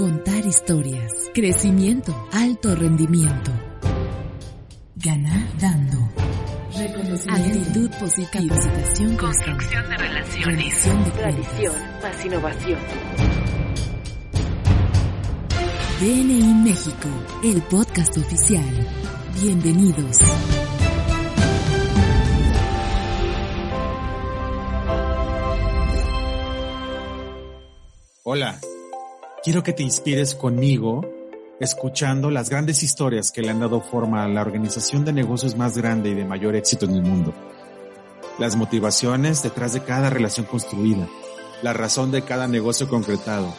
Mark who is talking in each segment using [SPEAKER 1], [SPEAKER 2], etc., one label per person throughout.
[SPEAKER 1] Contar historias. Crecimiento. Alto rendimiento. Ganar dando. Actitud positiva. Capacitación.
[SPEAKER 2] Construcción de relaciones.
[SPEAKER 1] De
[SPEAKER 2] Tradición más innovación.
[SPEAKER 1] DNI México, el podcast oficial. Bienvenidos.
[SPEAKER 3] Hola, quiero que te inspires conmigo escuchando las grandes historias que le han dado forma a la organización de negocios más grande y de mayor éxito en el mundo. Las motivaciones detrás de cada relación construida, la razón de cada negocio concretado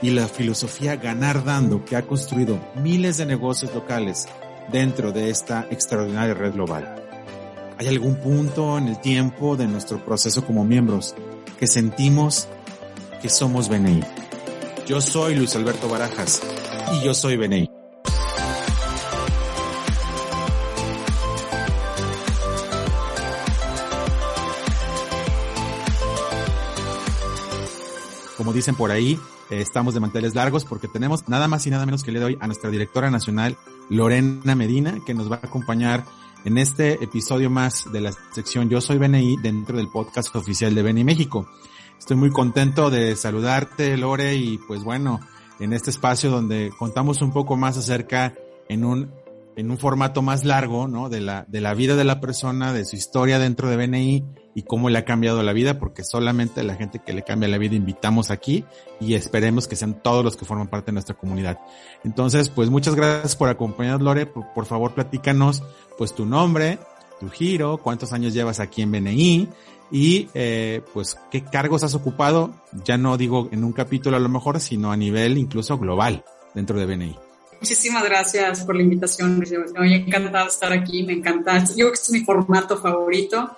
[SPEAKER 3] y la filosofía ganar dando que ha construido miles de negocios locales dentro de esta extraordinaria red global. ¿Hay algún punto en el tiempo de nuestro proceso como miembros que sentimos que somos BNI. Yo soy Luis Alberto Barajas y yo soy BNI. Como dicen por ahí, eh, estamos de manteles largos porque tenemos nada más y nada menos que le doy a nuestra directora nacional, Lorena Medina, que nos va a acompañar en este episodio más de la sección Yo Soy BNI dentro del podcast oficial de BNI México. Estoy muy contento de saludarte, Lore, y pues bueno, en este espacio donde contamos un poco más acerca en un, en un formato más largo, ¿no? De la, de la vida de la persona, de su historia dentro de BNI y cómo le ha cambiado la vida, porque solamente la gente que le cambia la vida invitamos aquí y esperemos que sean todos los que forman parte de nuestra comunidad. Entonces, pues muchas gracias por acompañarnos, Lore. Por, por favor, platícanos, pues tu nombre, tu giro, cuántos años llevas aquí en BNI y eh, pues qué cargos has ocupado, ya no digo en un capítulo a lo mejor, sino a nivel incluso global dentro de BNI.
[SPEAKER 4] Muchísimas gracias por la invitación. Me encantado estar aquí, me encanta. Yo creo que este es mi formato favorito.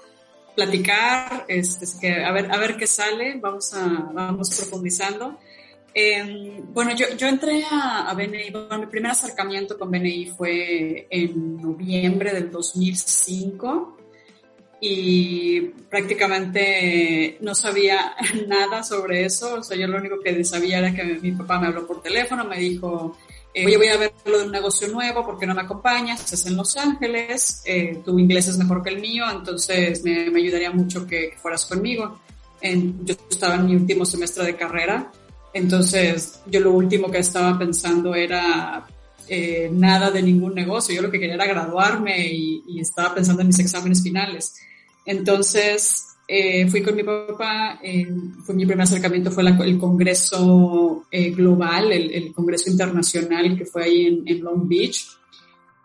[SPEAKER 4] Platicar, es, es que a ver, a ver qué sale, vamos, a, vamos profundizando. Eh, bueno, yo, yo entré a, a BNI, bueno, mi primer acercamiento con BNI fue en noviembre del 2005 y prácticamente no sabía nada sobre eso. O sea, yo lo único que sabía era que mi papá me habló por teléfono, me dijo, eh, oye, voy a ver lo de un negocio nuevo, ¿por qué no me acompañas? Es en Los Ángeles, eh, tu inglés es mejor que el mío, entonces me, me ayudaría mucho que, que fueras conmigo. En, yo estaba en mi último semestre de carrera, entonces yo lo último que estaba pensando era eh, nada de ningún negocio. Yo lo que quería era graduarme y, y estaba pensando en mis exámenes finales. Entonces eh, fui con mi papá, eh, fue mi primer acercamiento fue la, el Congreso eh, Global, el, el, Congreso Internacional que fue ahí en, en Long Beach.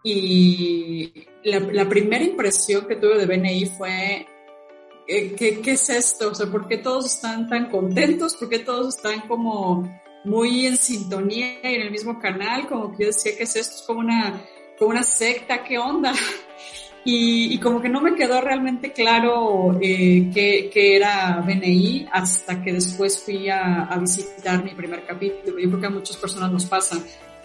[SPEAKER 4] Y la, la, primera impresión que tuve de BNI fue, eh, ¿qué, ¿qué es esto? O sea, ¿por qué todos están tan contentos? ¿Por qué todos están como muy en sintonía y en el mismo canal, como que yo decía que es esto, es como una, como una secta, ¿qué onda? Y, y como que no me quedó realmente claro eh, qué, qué, era BNI hasta que después fui a, a, visitar mi primer capítulo. Yo creo que a muchas personas nos pasa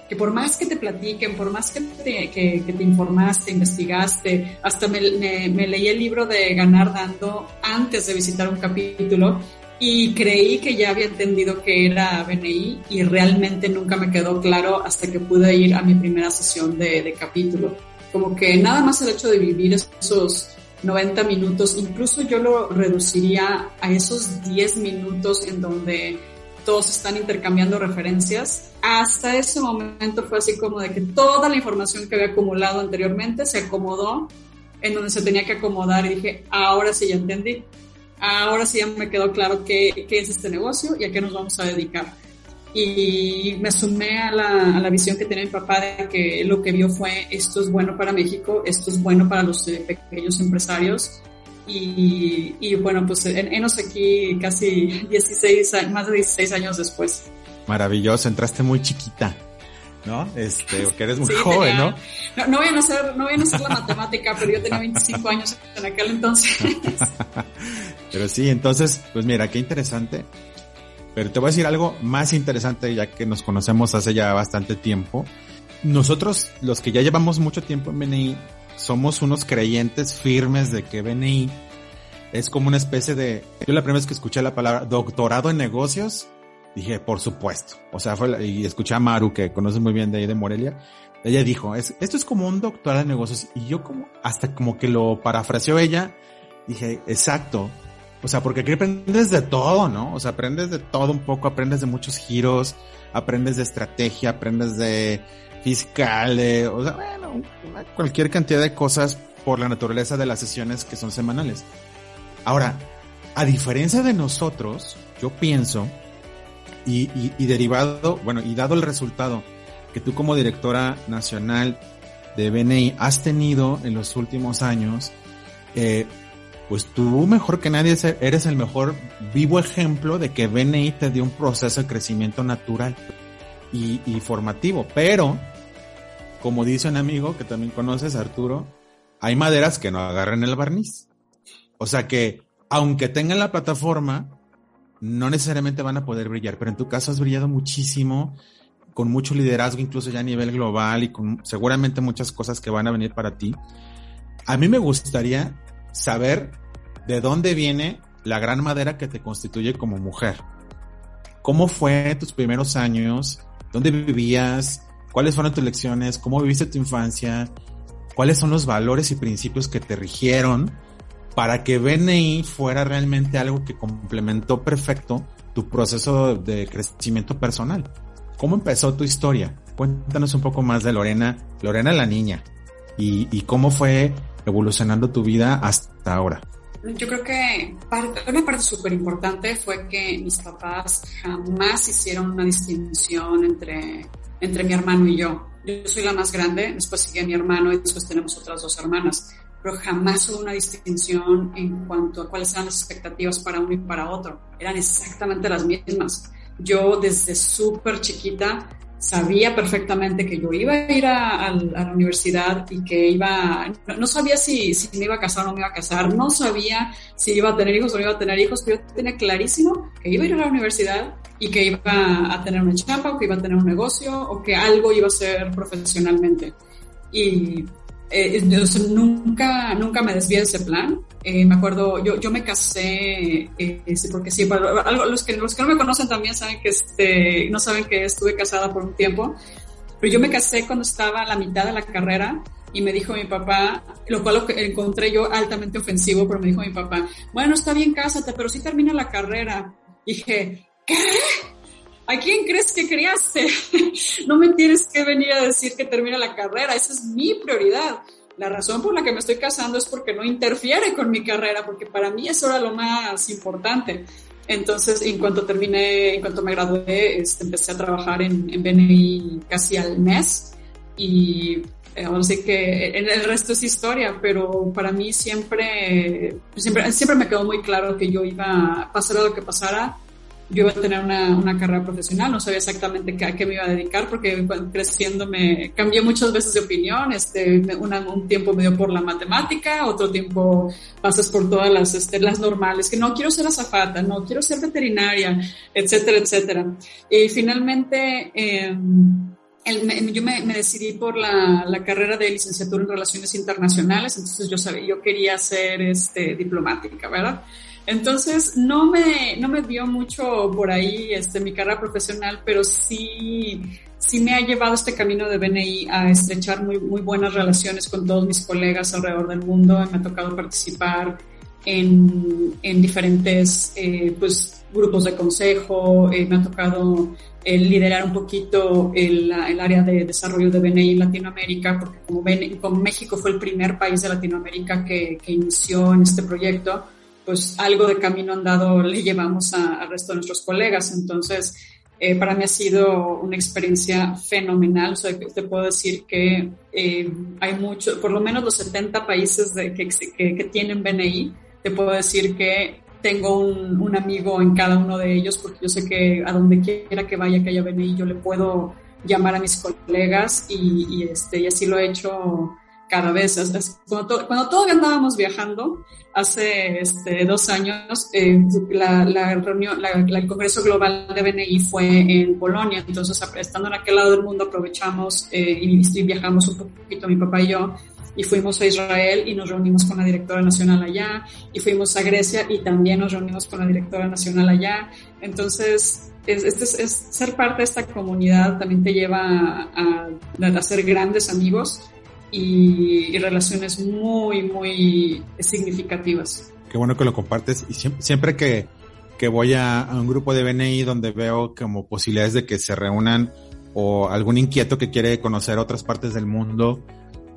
[SPEAKER 4] que por más que te platiquen, por más que te, que, que te informaste, investigaste, hasta me, me, me leí el libro de Ganar Dando antes de visitar un capítulo, y creí que ya había entendido que era BNI y realmente nunca me quedó claro hasta que pude ir a mi primera sesión de, de capítulo. Como que nada más el hecho de vivir esos 90 minutos, incluso yo lo reduciría a esos 10 minutos en donde todos están intercambiando referencias. Hasta ese momento fue así como de que toda la información que había acumulado anteriormente se acomodó en donde se tenía que acomodar y dije, ahora sí ya entendí ahora sí ya me quedó claro qué, qué, es este negocio y a qué nos vamos a dedicar. Y me sumé a la, a la, visión que tenía mi papá de que lo que vio fue esto es bueno para México, esto es bueno para los eh, pequeños empresarios. Y, y bueno, pues enos aquí casi 16, más de 16 años después.
[SPEAKER 3] Maravilloso, entraste muy chiquita. ¿no? Este, porque eres muy sí, joven,
[SPEAKER 4] tenía, ¿no? ¿no? No voy a ser, no voy a ser la matemática, pero yo tenía 25 años en aquel entonces.
[SPEAKER 3] pero sí, entonces, pues mira, qué interesante. Pero te voy a decir algo más interesante, ya que nos conocemos hace ya bastante tiempo. Nosotros, los que ya llevamos mucho tiempo en BNI, somos unos creyentes firmes de que BNI es como una especie de, yo la primera vez que escuché la palabra doctorado en negocios, Dije, por supuesto. O sea, fue y escuché a Maru, que conoce muy bien de ahí de Morelia. Ella dijo, es, esto es como un doctor de negocios. Y yo como, hasta como que lo parafraseó ella, dije, exacto. O sea, porque aquí aprendes de todo, ¿no? O sea, aprendes de todo un poco, aprendes de muchos giros, aprendes de estrategia, aprendes de fiscal, de, o sea, bueno, cualquier cantidad de cosas por la naturaleza de las sesiones que son semanales. Ahora, a diferencia de nosotros, yo pienso, y, derivado, bueno, y dado el resultado que tú como directora nacional de BNI has tenido en los últimos años, eh, pues tú mejor que nadie eres el mejor vivo ejemplo de que BNI te dio un proceso de crecimiento natural y, y formativo. Pero, como dice un amigo que también conoces, Arturo, hay maderas que no agarran el barniz. O sea que, aunque tengan la plataforma, no necesariamente van a poder brillar, pero en tu caso has brillado muchísimo, con mucho liderazgo, incluso ya a nivel global y con seguramente muchas cosas que van a venir para ti. A mí me gustaría saber de dónde viene la gran madera que te constituye como mujer. ¿Cómo fue tus primeros años? ¿Dónde vivías? ¿Cuáles fueron tus lecciones? ¿Cómo viviste tu infancia? ¿Cuáles son los valores y principios que te rigieron para que BNI fuera realmente algo que complementó perfecto tu proceso de crecimiento personal? ¿Cómo empezó tu historia? Cuéntanos un poco más de Lorena, Lorena la niña, y, y cómo fue evolucionando tu vida hasta ahora?
[SPEAKER 4] Yo creo que una parte súper importante fue que mis papás jamás hicieron una distinción entre, entre mi hermano y yo. Yo soy la más grande, después sigue mi hermano y después tenemos otras dos hermanas, pero jamás hubo una distinción en cuanto a cuáles eran las expectativas para uno y para otro. Eran exactamente las mismas. Yo desde súper chiquita sabía perfectamente que yo iba a ir a, la universidad y que iba, no, sabía si, si, me iba a casar o no me iba a casar, no sabía si iba a tener hijos o no iba a tener hijos, pero yo tenía clarísimo que iba a ir a la universidad y que iba a tener una chamba o que iba a tener un negocio o que algo iba a ser profesionalmente. Y eh, nunca, nunca me desvié de ese plan. Eh, me acuerdo, yo, yo me casé, eh, porque sí, los, que, los que no me conocen también saben que este, no saben que estuve casada por un tiempo, pero yo me casé cuando estaba a la mitad de la carrera y me dijo mi papá, lo cual lo encontré yo altamente ofensivo, pero me dijo mi papá, bueno, está bien, cásate, pero sí termina la carrera. dije, ¿qué? ¿A quién crees que criaste? no me tienes que venir a decir que termina la carrera, esa es mi prioridad. La razón por la que me estoy casando es porque no interfiere con mi carrera, porque para mí eso era lo más importante. Entonces, en cuanto terminé, en cuanto me gradué, este, empecé a trabajar en, en BNI casi al mes y eh, ahora sí que el resto es historia, pero para mí siempre, siempre, siempre me quedó muy claro que yo iba a pasar lo que pasara, yo iba a tener una, una carrera profesional, no sabía exactamente a qué me iba a dedicar porque creciendo me cambié muchas veces de opinión, este, un tiempo me dio por la matemática, otro tiempo pasas por todas las, este, las normales, que no quiero ser azafata, no quiero ser veterinaria, etcétera, etcétera. Y finalmente, eh, el, yo me, me, decidí por la, la, carrera de licenciatura en Relaciones Internacionales, entonces yo sabía, yo quería ser este, diplomática, ¿verdad? Entonces, no me, no me dio mucho por ahí este, mi carrera profesional, pero sí, sí me ha llevado este camino de BNI a estrechar muy, muy buenas relaciones con todos mis colegas alrededor del mundo. Me ha tocado participar en, en diferentes eh, pues, grupos de consejo, eh, me ha tocado eh, liderar un poquito el, el, área de desarrollo de BNI en Latinoamérica, porque como, BNI, como México fue el primer país de Latinoamérica que, que inició en este proyecto, pues algo de camino andado le llevamos al resto de nuestros colegas. Entonces, eh, para mí ha sido una experiencia fenomenal. O sea, te puedo decir que eh, hay mucho, por lo menos los 70 países que, tienen BNI, te puedo decir que tengo un, amigo en cada uno de ellos, porque yo sé que a donde quiera que vaya que haya BNI, yo le puedo llamar a mis colegas y este, y así lo he hecho cada vez. Cuando, cuando todavía andábamos viajando, hace este, dos años, eh, la, la, reunión, la, el Congreso Global de BNI fue en Polonia, entonces estando en aquel lado del mundo aprovechamos eh, y, y, viajamos un poquito mi papá y yo y fuimos a Israel y nos reunimos con la directora nacional allá y fuimos a Grecia y también nos reunimos con la directora nacional allá. Entonces, es, es, ser parte de esta comunidad también te lleva a, a, hacer grandes amigos y, relaciones muy, muy significativas.
[SPEAKER 3] Qué bueno que lo compartes y siempre, siempre que, que voy a, a, un grupo de BNI donde veo como posibilidades de que se reúnan o algún inquieto que quiere conocer otras partes del mundo,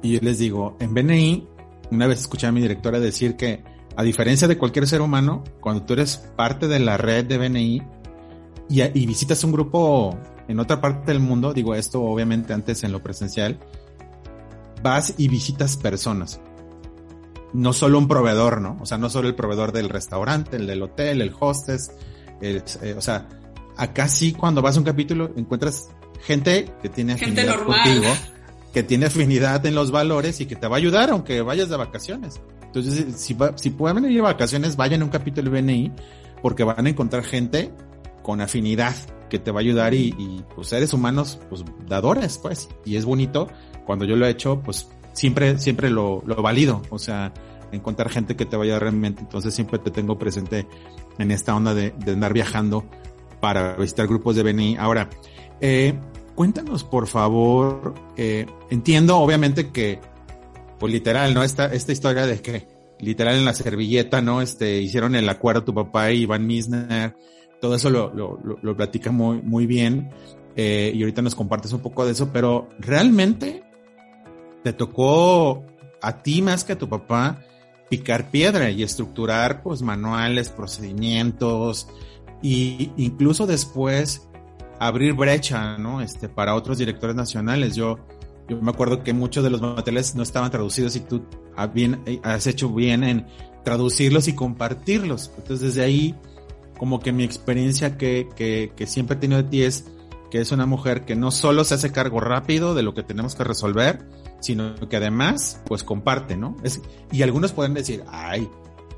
[SPEAKER 3] y yo les digo, en BNI, una vez escuché a mi directora decir que a diferencia de cualquier ser humano, cuando tú eres parte de la red de BNI y, y visitas un grupo en otra parte del mundo, digo esto obviamente antes en lo presencial, vas y visitas personas. No solo un proveedor, ¿no? O sea, no solo el proveedor del restaurante, el del hotel, el hostess, el, eh, o sea, acá sí cuando vas a un capítulo encuentras gente que tiene afinidad contigo, que tiene afinidad en los valores y que te va a ayudar aunque vayas de vacaciones. Entonces, si, si pueden venir de vacaciones, vayan a un capítulo de BNI porque van a encontrar gente con afinidad que te va a ayudar y, y pues seres humanos, pues dadores, pues. Y es bonito cuando yo lo he hecho, pues siempre, siempre lo, lo valido. O sea, encontrar gente que te vaya realmente. Entonces siempre te tengo presente en esta onda de, de andar viajando para visitar grupos de BNI. Ahora, eh, cuéntanos, por favor, eh, entiendo obviamente que, pues literal, ¿no? Esta, esta historia de que literal en la servilleta, ¿no? Este, hicieron el acuerdo tu papá y Iván Misner, todo eso lo, lo, lo, platica muy, muy bien, eh, y ahorita nos compartes un poco de eso, pero realmente te tocó a ti más que a tu papá picar piedra y estructurar pues manuales, procedimientos, y incluso después abrir brecha, ¿no? Este, para otros directores nacionales. Yo, yo me acuerdo que muchos de los materiales no estaban traducidos y tú has hecho bien en traducirlos y compartirlos. Entonces, desde ahí, como que mi experiencia que, que, que siempre he tenido de ti es que es una mujer que no solo se hace cargo rápido de lo que tenemos que resolver, sino que además, pues comparte, ¿no? Es, y algunos pueden decir, ay,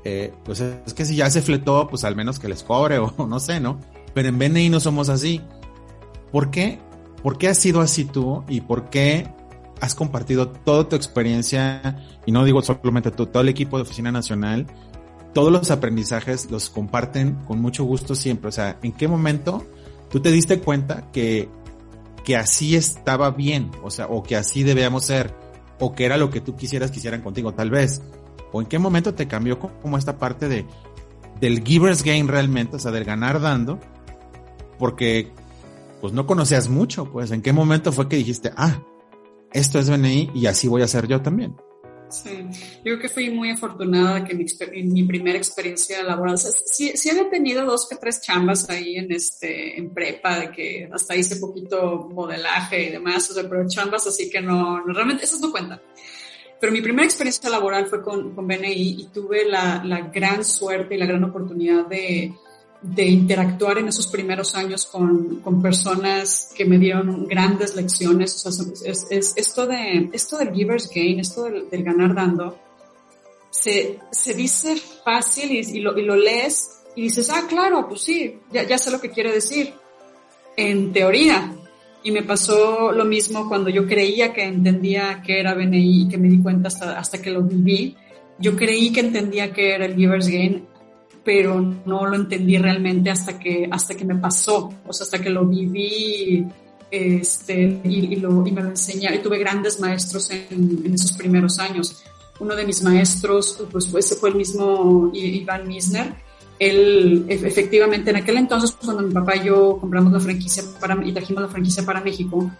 [SPEAKER 3] eh, pues es que si ya se fletó, pues al menos que les cobre o no sé, ¿no? Pero en BNI no somos así. ¿Por qué? ¿Por qué has sido así tú y por qué has compartido toda tu experiencia, y no digo solamente tú, todo el equipo de Oficina Nacional, todos los aprendizajes los comparten con mucho gusto siempre. O sea, ¿en qué momento tú te diste cuenta que, que así estaba bien? O sea, o que así debíamos ser, o que era lo que tú quisieras que contigo, tal vez. ¿O en qué momento te cambió como esta parte de, del giver's gain realmente, o sea, del ganar dando? Porque pues no conocías mucho, pues ¿en qué momento fue que dijiste, ah, esto es BNI y así voy a hacer yo también?
[SPEAKER 4] Sí, yo creo que fui muy afortunada que en mi primera experiencia laboral, sí, sí había tenido dos que tres chambas ahí en este, en prepa, de que hasta hice poquito modelaje y demás, o sea, pero chambas así que no, no realmente, esas no cuentan. Pero mi primera experiencia laboral fue con, con BNI y tuve la, la gran suerte y la gran oportunidad de, de interactuar en esos primeros años con, con personas que me dieron grandes lecciones. Es, es, esto, de, esto del giver's gain, esto del, ganar dando, se, se dice fácil y, y, lo, y, lo, lees y dices, ah, claro, pues sí, ya, ya sé lo que quiere decir. En teoría. Y me pasó lo mismo cuando yo creía que entendía que era BNI y que me di cuenta hasta, hasta que lo viví. Yo creí que entendía que era el giver's gain pero no lo entendí realmente hasta que, hasta que me pasó, o sea, hasta que lo viví este, y, y, lo, y me lo enseñaron. Y tuve grandes maestros en, en, esos primeros años. Uno de mis maestros, pues ese fue el mismo Iván Misner. Él, efectivamente, en aquel entonces, cuando mi papá y yo compramos la franquicia para, y trajimos la franquicia para México,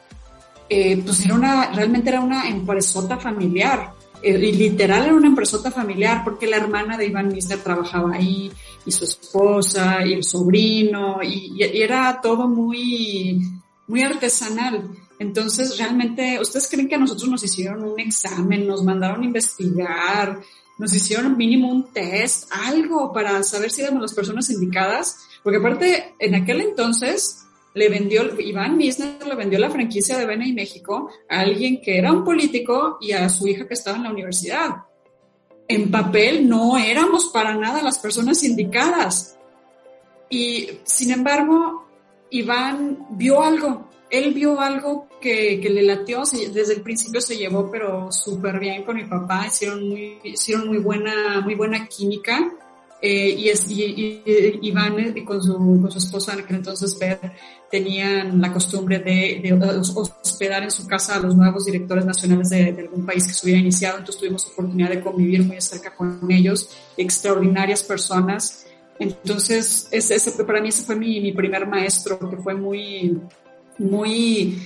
[SPEAKER 4] eh, pues era una, realmente era una empresota familiar literal era una empresota familiar porque la hermana de Iván Mister trabajaba ahí y su esposa y el sobrino y, y, era todo muy, muy artesanal. Entonces, realmente, ¿ustedes creen que a nosotros nos hicieron un examen, nos mandaron a investigar, nos hicieron mínimo un test, algo para saber si éramos las personas indicadas? Porque aparte, en aquel entonces, le vendió, Iván Misner le vendió la franquicia de y México a alguien que era un político y a su hija que estaba en la universidad. En papel no éramos para nada las personas indicadas. Y sin embargo, Iván vio algo él vio algo que, que le latió, desde el principio se llevó pero súper bien con mi papá, hicieron muy, hicieron muy buena, muy buena química. Eh, y, es, y, Iván eh, con su, con su esposa en aquel entonces tenían la costumbre de, de, hospedar en su casa a los nuevos directores nacionales de, de, algún país que se hubiera iniciado, entonces tuvimos oportunidad de convivir muy cerca con ellos, extraordinarias personas. Entonces, ese, ese, para mí ese fue mi, mi primer maestro, que fue muy, muy,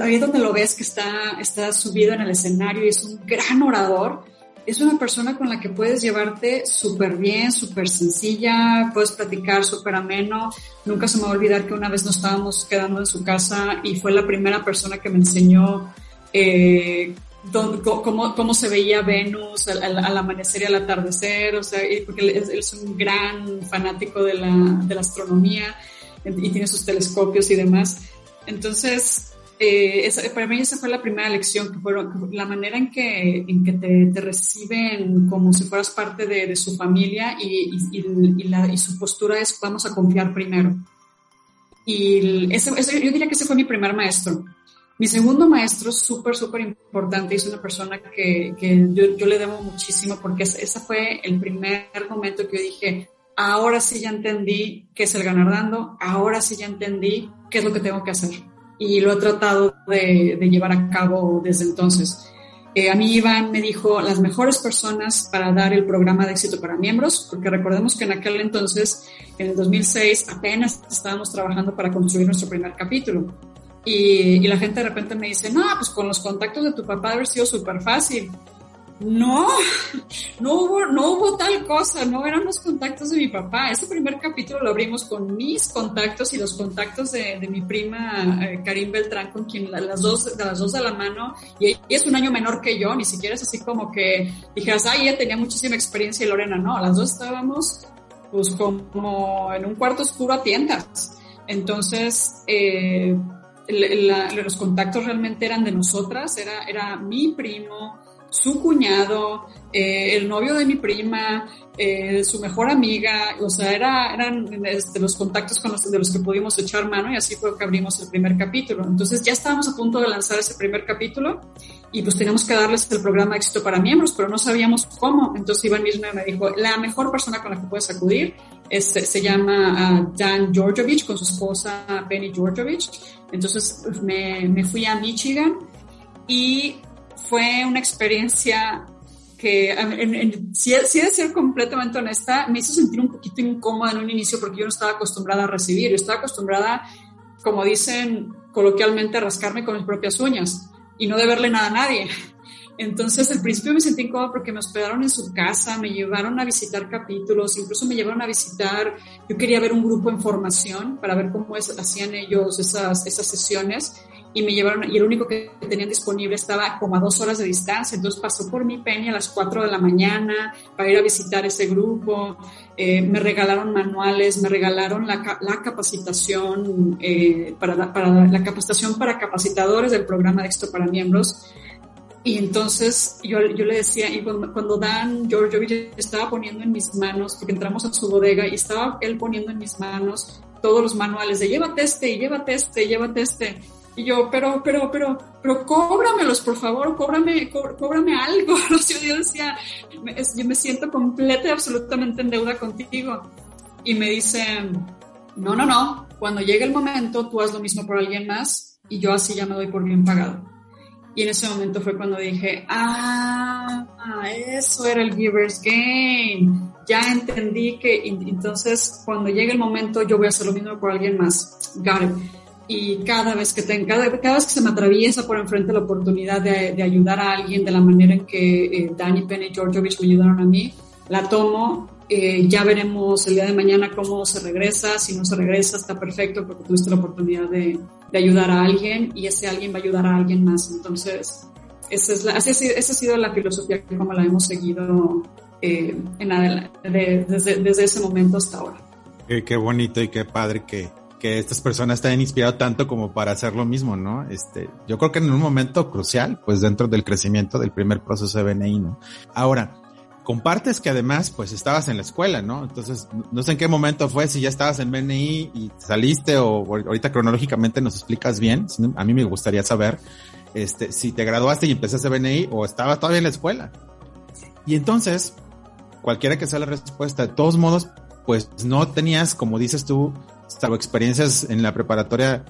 [SPEAKER 4] ahí es donde lo ves que está, está subido en el escenario y es un gran orador. Es una persona con la que puedes llevarte súper bien, súper sencilla, puedes platicar súper ameno. Nunca se me va a olvidar que una vez nos estábamos quedando en su casa y fue la primera persona que me enseñó eh, cómo, cómo, se veía Venus al, amanecer y al atardecer, o sea, porque él es, un gran fanático de la astronomía y tiene sus telescopios y demás. Entonces, eh, para mí esa fue la primera lección, que fueron la manera en que, en que te, te reciben como si fueras parte de, de su familia y, y, y, la, y, su postura es vamos a confiar primero. Y ese, ese, yo diría que ese fue mi primer maestro. Mi segundo maestro, súper, súper importante, es una persona que, que yo, yo, le debo muchísimo porque ese fue el primer momento que yo dije, ahora sí ya entendí qué es el ganar dando, ahora sí ya entendí qué es lo que tengo que hacer. Y lo he tratado de, de llevar a cabo desde entonces. Eh, a mí Iván me dijo las mejores personas para dar el programa de éxito para miembros, porque recordemos que en aquel entonces, en el 2006, apenas estábamos trabajando para construir nuestro primer capítulo. Y, y la gente de repente me dice, no, pues con los contactos de tu papá haber sido súper fácil no, no hubo, no hubo tal cosa, no eran los contactos de mi papá. Ese primer capítulo lo abrimos con mis contactos y los contactos de, de mi prima eh, Karim Beltrán, con quien las dos, de las dos de la mano, y ella es un año menor que yo, ni siquiera es así como que dijeras, ay, ella tenía muchísima experiencia y Lorena no, las dos estábamos pues como en un cuarto oscuro a tiendas. Entonces, eh, los contactos realmente eran de nosotras, era, era mi primo, su cuñado, eh, el novio de mi prima, eh, su mejor amiga, o sea, era, eran este, los contactos con los, de los que pudimos echar mano y así fue que abrimos el primer capítulo. Entonces ya estábamos a punto de lanzar ese primer capítulo y pues teníamos que darles el programa éxito para miembros, pero no sabíamos cómo. Entonces Iván mismo me dijo, la mejor persona con la que puedes acudir se llama ah, Dan Georgievich con su esposa Penny Georgievich. Entonces me, me fui a Michigan y fue una experiencia que, si, de ser completamente honesta, me hizo sentir un poquito incómoda en un inicio porque yo no estaba acostumbrada a recibir, yo estaba acostumbrada, como dicen coloquialmente, a rascarme con mis propias uñas y no deberle nada a nadie. Entonces, al principio me sentí incómoda porque me hospedaron en su casa, me llevaron a visitar capítulos, incluso me llevaron a visitar, yo quería ver un grupo en formación para ver cómo hacían ellos esas, esas sesiones y me llevaron, y el único que tenían disponible estaba como a dos horas de distancia, entonces pasó por mi Penny a las cuatro de la mañana para ir a visitar ese grupo, eh, me regalaron manuales, me regalaron la, la capacitación, eh, para, la, para la capacitación para capacitadores del programa de éxito para miembros, y entonces yo, yo le decía, y cuando, cuando Dan Georgievich estaba poniendo en mis manos, porque entramos a su bodega y estaba él poniendo en mis manos todos los manuales de llévate este, llévate este, llévate este, y yo, pero, pero, pero, pero cóbramelos, por favor, cóbrame, cóbrame algo. Yo decía, yo me siento completa y absolutamente en deuda contigo. Y me dicen, no, no, no, cuando llegue el momento, tú haz lo mismo por alguien más y yo así ya me doy por bien pagado. Y en ese momento fue cuando dije, ah, eso era el Giver's Game. Ya entendí que entonces cuando llegue el momento yo voy a hacer lo mismo por alguien más. Got y cada vez que tenga, cada, cada, vez que se me atraviesa por enfrente la oportunidad de, de ayudar a alguien de la manera en que eh, Danny Penny y Georgievich me ayudaron a mí, la tomo. Eh, ya veremos el día de mañana cómo se regresa. Si no se regresa, está perfecto porque tuviste la oportunidad de, de ayudar a alguien y ese alguien va a ayudar a alguien más. Entonces, esa, es la, esa, esa ha sido la filosofía como la hemos seguido eh, en adelante, de, desde, desde ese momento hasta ahora.
[SPEAKER 3] Qué, qué bonito y qué padre que, que estas personas te hayan inspirado tanto como para hacer lo mismo, ¿no? Este, yo creo que en un momento crucial, pues dentro del crecimiento del primer proceso de BNI, ¿no? Ahora, compartes que además, pues estabas en la escuela, ¿no? Entonces, no sé en qué momento fue, si ya estabas en BNI y saliste o ahorita cronológicamente nos explicas bien. A mí me gustaría saber, este, si te graduaste y empezaste BNI o estabas todavía en la escuela. Y entonces, cualquiera que sea la respuesta, de todos modos, pues no tenías, como dices tú, salvo experiencias en la preparatoria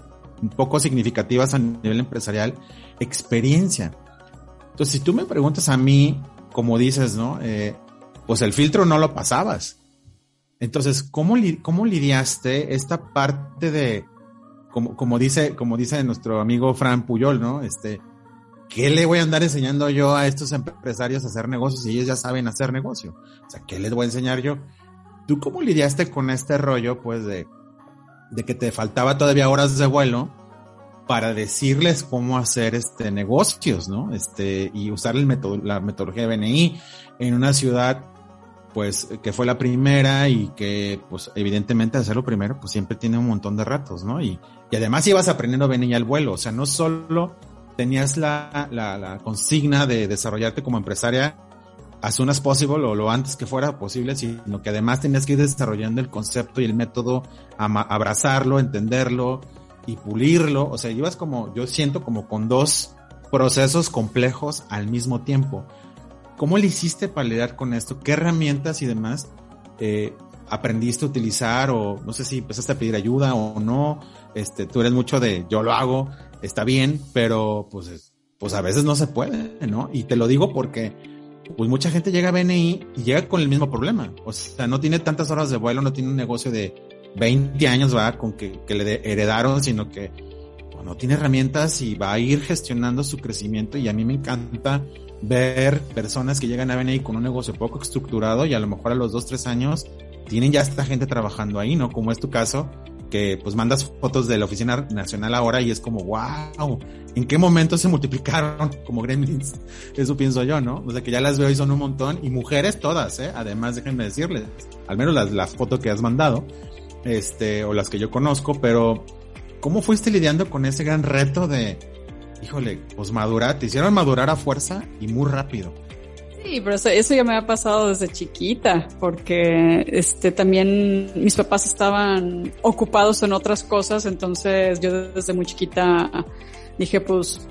[SPEAKER 3] poco significativas a nivel empresarial, experiencia. Entonces, si tú me preguntas a mí, como dices, ¿no? Eh, pues el filtro no lo pasabas. Entonces, ¿cómo, cómo lidiaste esta parte de, como, como dice, como dice nuestro amigo Fran Puyol, ¿no? Este, ¿qué le voy a andar enseñando yo a estos empresarios a hacer negocios si ellos ya saben hacer negocio? O sea, ¿qué les voy a enseñar yo? ¿Tú cómo lidiaste con este rollo, pues, de, de que te faltaba todavía horas de vuelo para decirles cómo hacer este negocios, ¿no? Este, y usar el método, la metodología de BNI en una ciudad, pues, que fue la primera y que, pues, evidentemente hacerlo primero, pues siempre tiene un montón de ratos, ¿no? Y, y además ibas aprendiendo BNI al vuelo, o sea, no solo tenías la, la, la consigna de desarrollarte como empresaria as soon as possible o lo antes que fuera posible, sino que además tenías que ir desarrollando el concepto y el método, abrazarlo, entenderlo, y pulirlo. O sea, llevas como, yo siento como con dos procesos complejos al mismo tiempo. ¿Cómo le hiciste para lidiar con esto? ¿Qué herramientas y demás eh, aprendiste a utilizar? O no sé si empezaste a pedir ayuda o no. Este, tú eres mucho de yo lo hago, está bien, pero pues, pues a veces no se puede, ¿no? Y te lo digo porque pues mucha gente llega a BNI y llega con el mismo problema. O sea, no tiene tantas horas de vuelo, no tiene un negocio de 20 años, va, con que, le heredaron, sino que no tiene herramientas y va a ir gestionando su crecimiento y a mí me encanta ver personas que llegan a BNI con un negocio poco estructurado y a lo mejor a los 2, 3 años tienen ya esta gente trabajando ahí, ¿no? Como es tu caso, que pues mandas fotos de la oficina nacional ahora y es como, wow, ¿en qué momento se multiplicaron como gremlins? Eso pienso yo, ¿no? O sea que ya las veo y son un montón y mujeres todas, ¿eh? Además, déjenme decirles, al menos las, las fotos que has mandado, este, o las que yo conozco, pero ¿cómo fuiste lidiando con ese gran reto de, híjole, pues madurar, te hicieron madurar a fuerza y muy rápido?
[SPEAKER 4] Sí, pero eso, ya me ha pasado desde chiquita, porque este también mis papás estaban ocupados en otras cosas, entonces yo desde muy chiquita dije, pues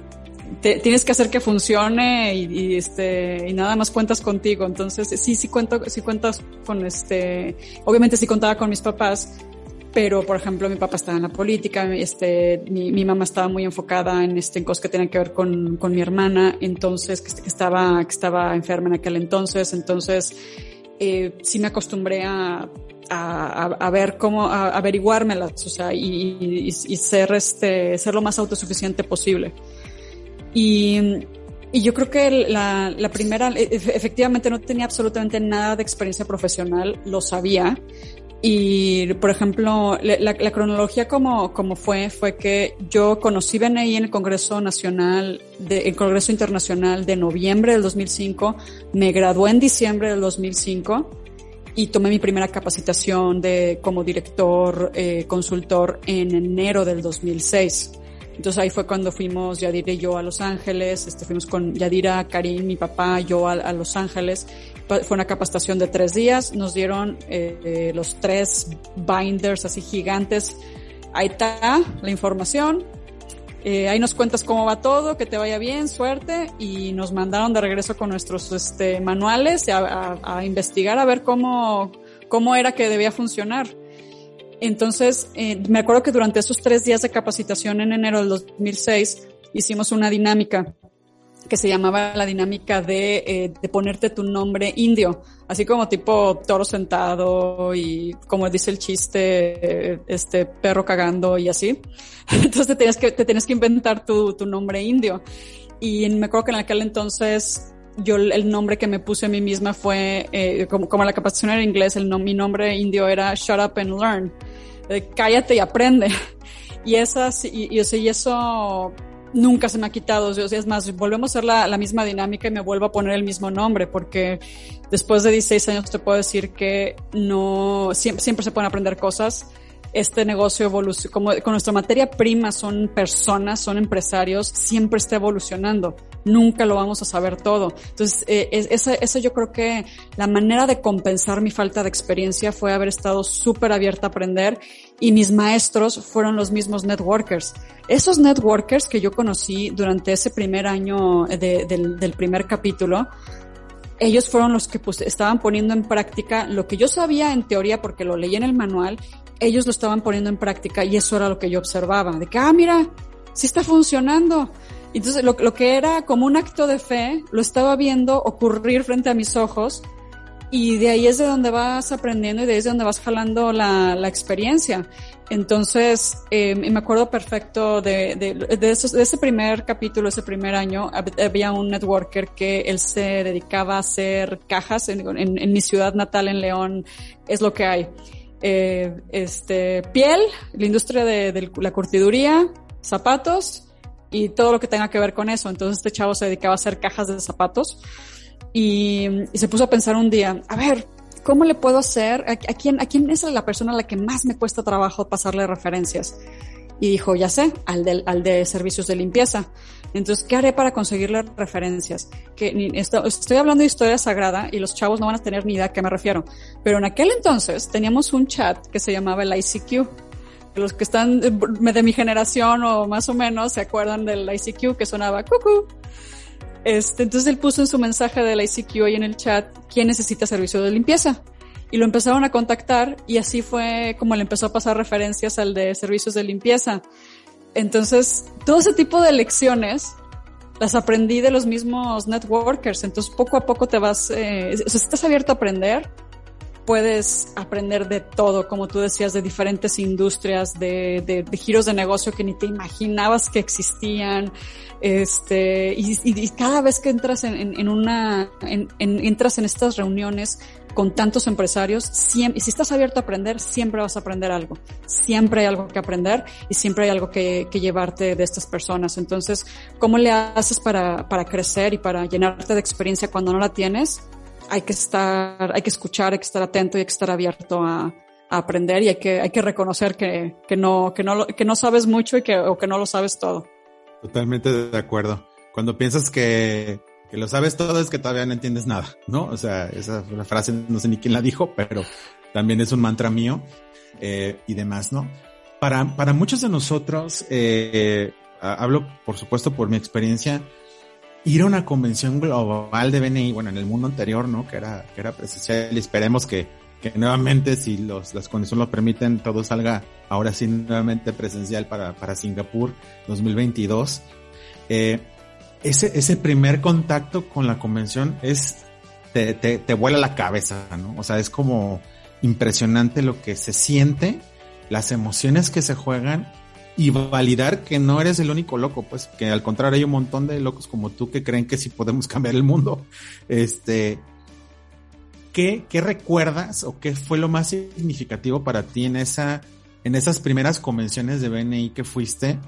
[SPEAKER 4] tienes que hacer que funcione y, este y nada más cuentas contigo. Entonces sí sí cuento sí cuentas con este obviamente sí contaba con mis papás pero por ejemplo mi papá estaba en la política este mi, mi mamá estaba muy enfocada en este en cosas que tenían que ver con, con mi hermana entonces que, que, estaba que estaba enferma en aquel entonces entonces eh, sí me acostumbré a a, a, ver cómo a, averiguármelas, o sea, y, y, y, ser este, ser lo más autosuficiente posible. Y, y yo creo que la, la, primera, e, efectivamente no tenía absolutamente nada de experiencia profesional, lo sabía. Y, por ejemplo, la, la, cronología como, como fue, fue que yo conocí BNI en el Congreso Nacional, de, el Congreso Internacional de noviembre del 2005, me gradué en diciembre del 2005 y tomé mi primera capacitación de, como director eh, consultor en enero del 2006. Entonces ahí fue cuando fuimos Yadira y yo a Los Ángeles, este, fuimos con Yadira, Karim, mi papá, yo a, Los Ángeles. Fue una capacitación de tres días, nos dieron eh, eh, los tres binders así gigantes. Ahí está la información, eh, ahí nos cuentas cómo va todo, que te vaya bien, suerte, y nos mandaron de regreso con nuestros este, manuales a, a, a investigar a ver cómo, cómo era que debía funcionar. Entonces, eh, me acuerdo que durante esos tres días de capacitación en enero del 2006 hicimos una dinámica que se llamaba la dinámica de, eh, de ponerte tu nombre indio, así como tipo toro sentado y como dice el chiste, eh, este perro cagando y así. Entonces te tienes que, te tienes que inventar tu, tu nombre indio. Y me acuerdo que en aquel entonces yo el nombre que me puse a mí misma fue, eh, como, como la capacitación era en inglés, el mi nombre indio era Shut Up and Learn. Eh, cállate y aprende. Y esas, y, y, y, eso nunca se me ha quitado. O sea, es más, volvemos a hacer la, la, misma dinámica y me vuelvo a poner el mismo nombre, porque después de 16 años te puedo decir que no, siempre, siempre se pueden aprender cosas este negocio evoluciona, como con nuestra materia prima son personas, son empresarios, siempre está evolucionando. Nunca lo vamos a saber todo. Entonces, eh, esa, esa yo creo que la manera de compensar mi falta de experiencia fue haber estado súper abierta a aprender y mis maestros fueron los mismos networkers. Esos networkers que yo conocí durante ese primer año de, del, del primer capítulo, ellos fueron los que pues, estaban poniendo en práctica lo que yo sabía en teoría porque lo leí en el manual, ellos lo estaban poniendo en práctica y eso era lo que yo observaba, de que, ah, mira, sí está funcionando. Entonces, lo, que era como un acto de fe, lo estaba viendo ocurrir frente a mis ojos y de ahí es de donde vas aprendiendo y de ahí es de donde vas jalando la, la experiencia. Entonces, eh, me acuerdo perfecto de, de, de, esos, de, ese primer capítulo, ese primer año, había un networker que él se dedicaba a hacer cajas en, en, en mi ciudad natal, en León, es lo que hay. Eh, este, piel, la industria de, de la curtiduría, zapatos y todo lo que tenga que ver con eso. Entonces este chavo se dedicaba a hacer cajas de zapatos y, y se puso a pensar un día, a ver, ¿cómo le puedo hacer? ¿A, a, quién, ¿A quién es la persona a la que más me cuesta trabajo pasarle referencias? Y dijo, ya sé, al de, al de servicios de limpieza. Entonces, ¿qué haré para conseguirle referencias? Que esto, estoy hablando de historia sagrada y los chavos no van a tener ni idea a qué me refiero. Pero en aquel entonces teníamos un chat que se llamaba el ICQ. Los que están de mi generación o más o menos se acuerdan del ICQ que sonaba cucú. Este, entonces él puso en su mensaje del ICQ ahí en el chat, ¿quién necesita servicio de limpieza? Y lo empezaron a contactar y así fue como le empezó a pasar referencias al de servicios de limpieza. Entonces, todo ese tipo de lecciones las aprendí de los mismos networkers. Entonces, poco a poco te vas, eh, si estás abierto a aprender, puedes aprender de todo, como tú decías, de diferentes industrias, de, giros de negocio que ni te imaginabas que existían. Este, y, y cada vez que entras en, en, en una, en, entras en estas reuniones con tantos empresarios, siempre, y si estás abierto a aprender, siempre vas a aprender algo. Siempre hay algo que aprender y siempre hay algo que, que llevarte de estas personas. Entonces, ¿cómo le haces para, para crecer y para llenarte de experiencia cuando no la tienes? hay que estar, hay que escuchar, hay que estar atento y hay que estar abierto a, a aprender y hay que, hay que reconocer que, que no, que no, que no sabes mucho y que, o que no lo sabes todo.
[SPEAKER 3] Totalmente de acuerdo. Cuando piensas que, que lo sabes todo es que todavía no entiendes nada, ¿no? O sea, esa frase no sé ni quién la dijo, pero también es un mantra mío eh, y demás, ¿no? Para, para muchos de nosotros, eh, hablo por supuesto por mi experiencia, ir a una convención global de BNI, bueno, en el mundo anterior, ¿no? Que era, que era presencial y esperemos que, que nuevamente, si los, las condiciones lo permiten, todo salga ahora sí nuevamente presencial para, para Singapur 2022. Eh, ese, ese primer contacto con la convención es, te, te, te vuela la cabeza, ¿no? O sea, es como impresionante lo que se siente, las emociones que se juegan y validar que no eres el único loco, pues que al contrario hay un montón de locos como tú que creen que sí podemos cambiar el mundo. Este, ¿qué, qué recuerdas o qué fue lo más significativo para ti en esa, en esas primeras convenciones de BNI que fuiste,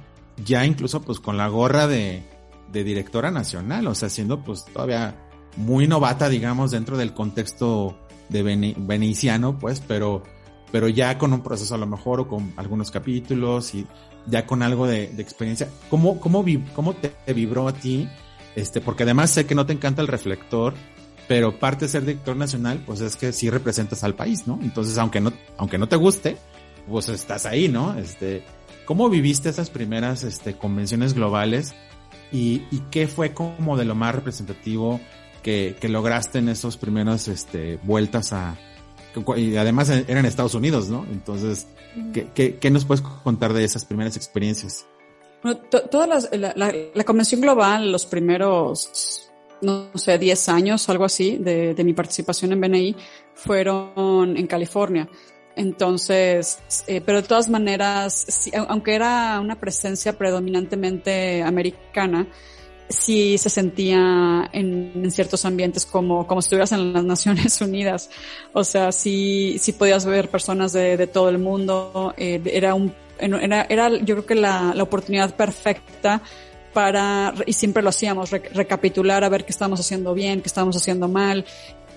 [SPEAKER 3] ya incluso pues con la gorra de, de directora nacional, o sea, siendo pues todavía muy novata, digamos, dentro del contexto de veneciano, pues, pero, pero ya con un proceso a lo mejor o con algunos capítulos y ya con algo de, de experiencia. ¿Cómo, cómo, ¿Cómo te vibró a ti? Este, porque además sé que no te encanta el reflector, pero parte de ser director nacional, pues es que sí representas al país, ¿no? Entonces, aunque no, aunque no te guste, pues estás ahí, ¿no? Este, ¿cómo viviste esas primeras, este, convenciones globales? Y, y qué fue como de lo más representativo que, que lograste en esos primeros, este, vueltas a, y además eran Estados Unidos, ¿no? Entonces, ¿qué, qué, qué nos puedes contar de esas primeras experiencias?
[SPEAKER 4] Bueno, todas las, la, la, la, convención global, los primeros, no sé, 10 años, algo así, de, de mi participación en BNI, fueron en California. Entonces, eh, pero de todas maneras, aunque era una presencia predominantemente americana, sí se sentía en, en, ciertos ambientes como, como si estuvieras en las Naciones Unidas. O sea, sí, sí podías ver personas de, de todo el mundo. Eh, era un, era, era yo creo que la, la oportunidad perfecta para, y siempre lo hacíamos, re, recapitular a ver qué estábamos haciendo bien, qué estábamos haciendo mal.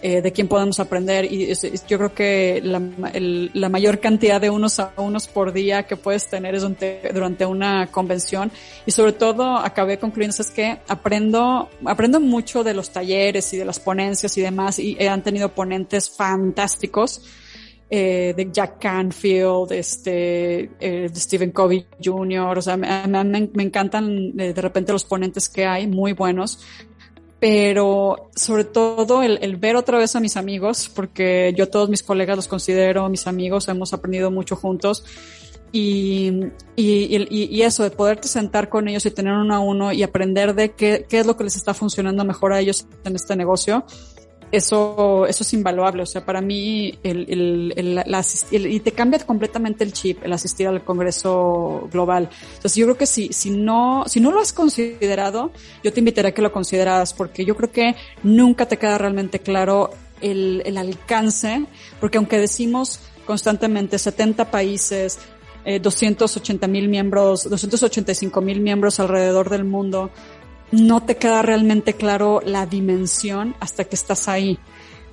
[SPEAKER 4] Eh, de quién podemos aprender. Y yo creo que la, mayor cantidad de unos a unos por día que puedes tener es durante, una convención. Y sobre todo, acabé concluyendo, es que aprendo, aprendo mucho de los talleres y de las ponencias y demás, y han tenido ponentes fantásticos. Eh, de Jack Canfield, este, eh, de Stephen Covey Jr., o sea, me, encantan eh, de repente los ponentes que hay, muy buenos, pero sobre todo el, el, ver otra vez a mis amigos, porque yo todos mis colegas los considero mis amigos, hemos aprendido mucho juntos. Y, y, y, eso, de poderte sentar con ellos y tener uno a uno y aprender de qué, qué es lo que les está funcionando mejor a ellos en este negocio, eso, eso es invaluable. O sea, para mí, el, el, el, el, y te cambia completamente el chip, el asistir al Congreso Global. Entonces, yo creo que si, si no, si no lo has considerado, yo te invitaría a que lo consideras, porque yo creo que nunca te queda realmente claro el, el alcance, porque aunque decimos constantemente 70 países, eh, 280 mil miembros, 285 mil miembros alrededor del mundo, no te queda realmente claro la dimensión hasta que estás ahí.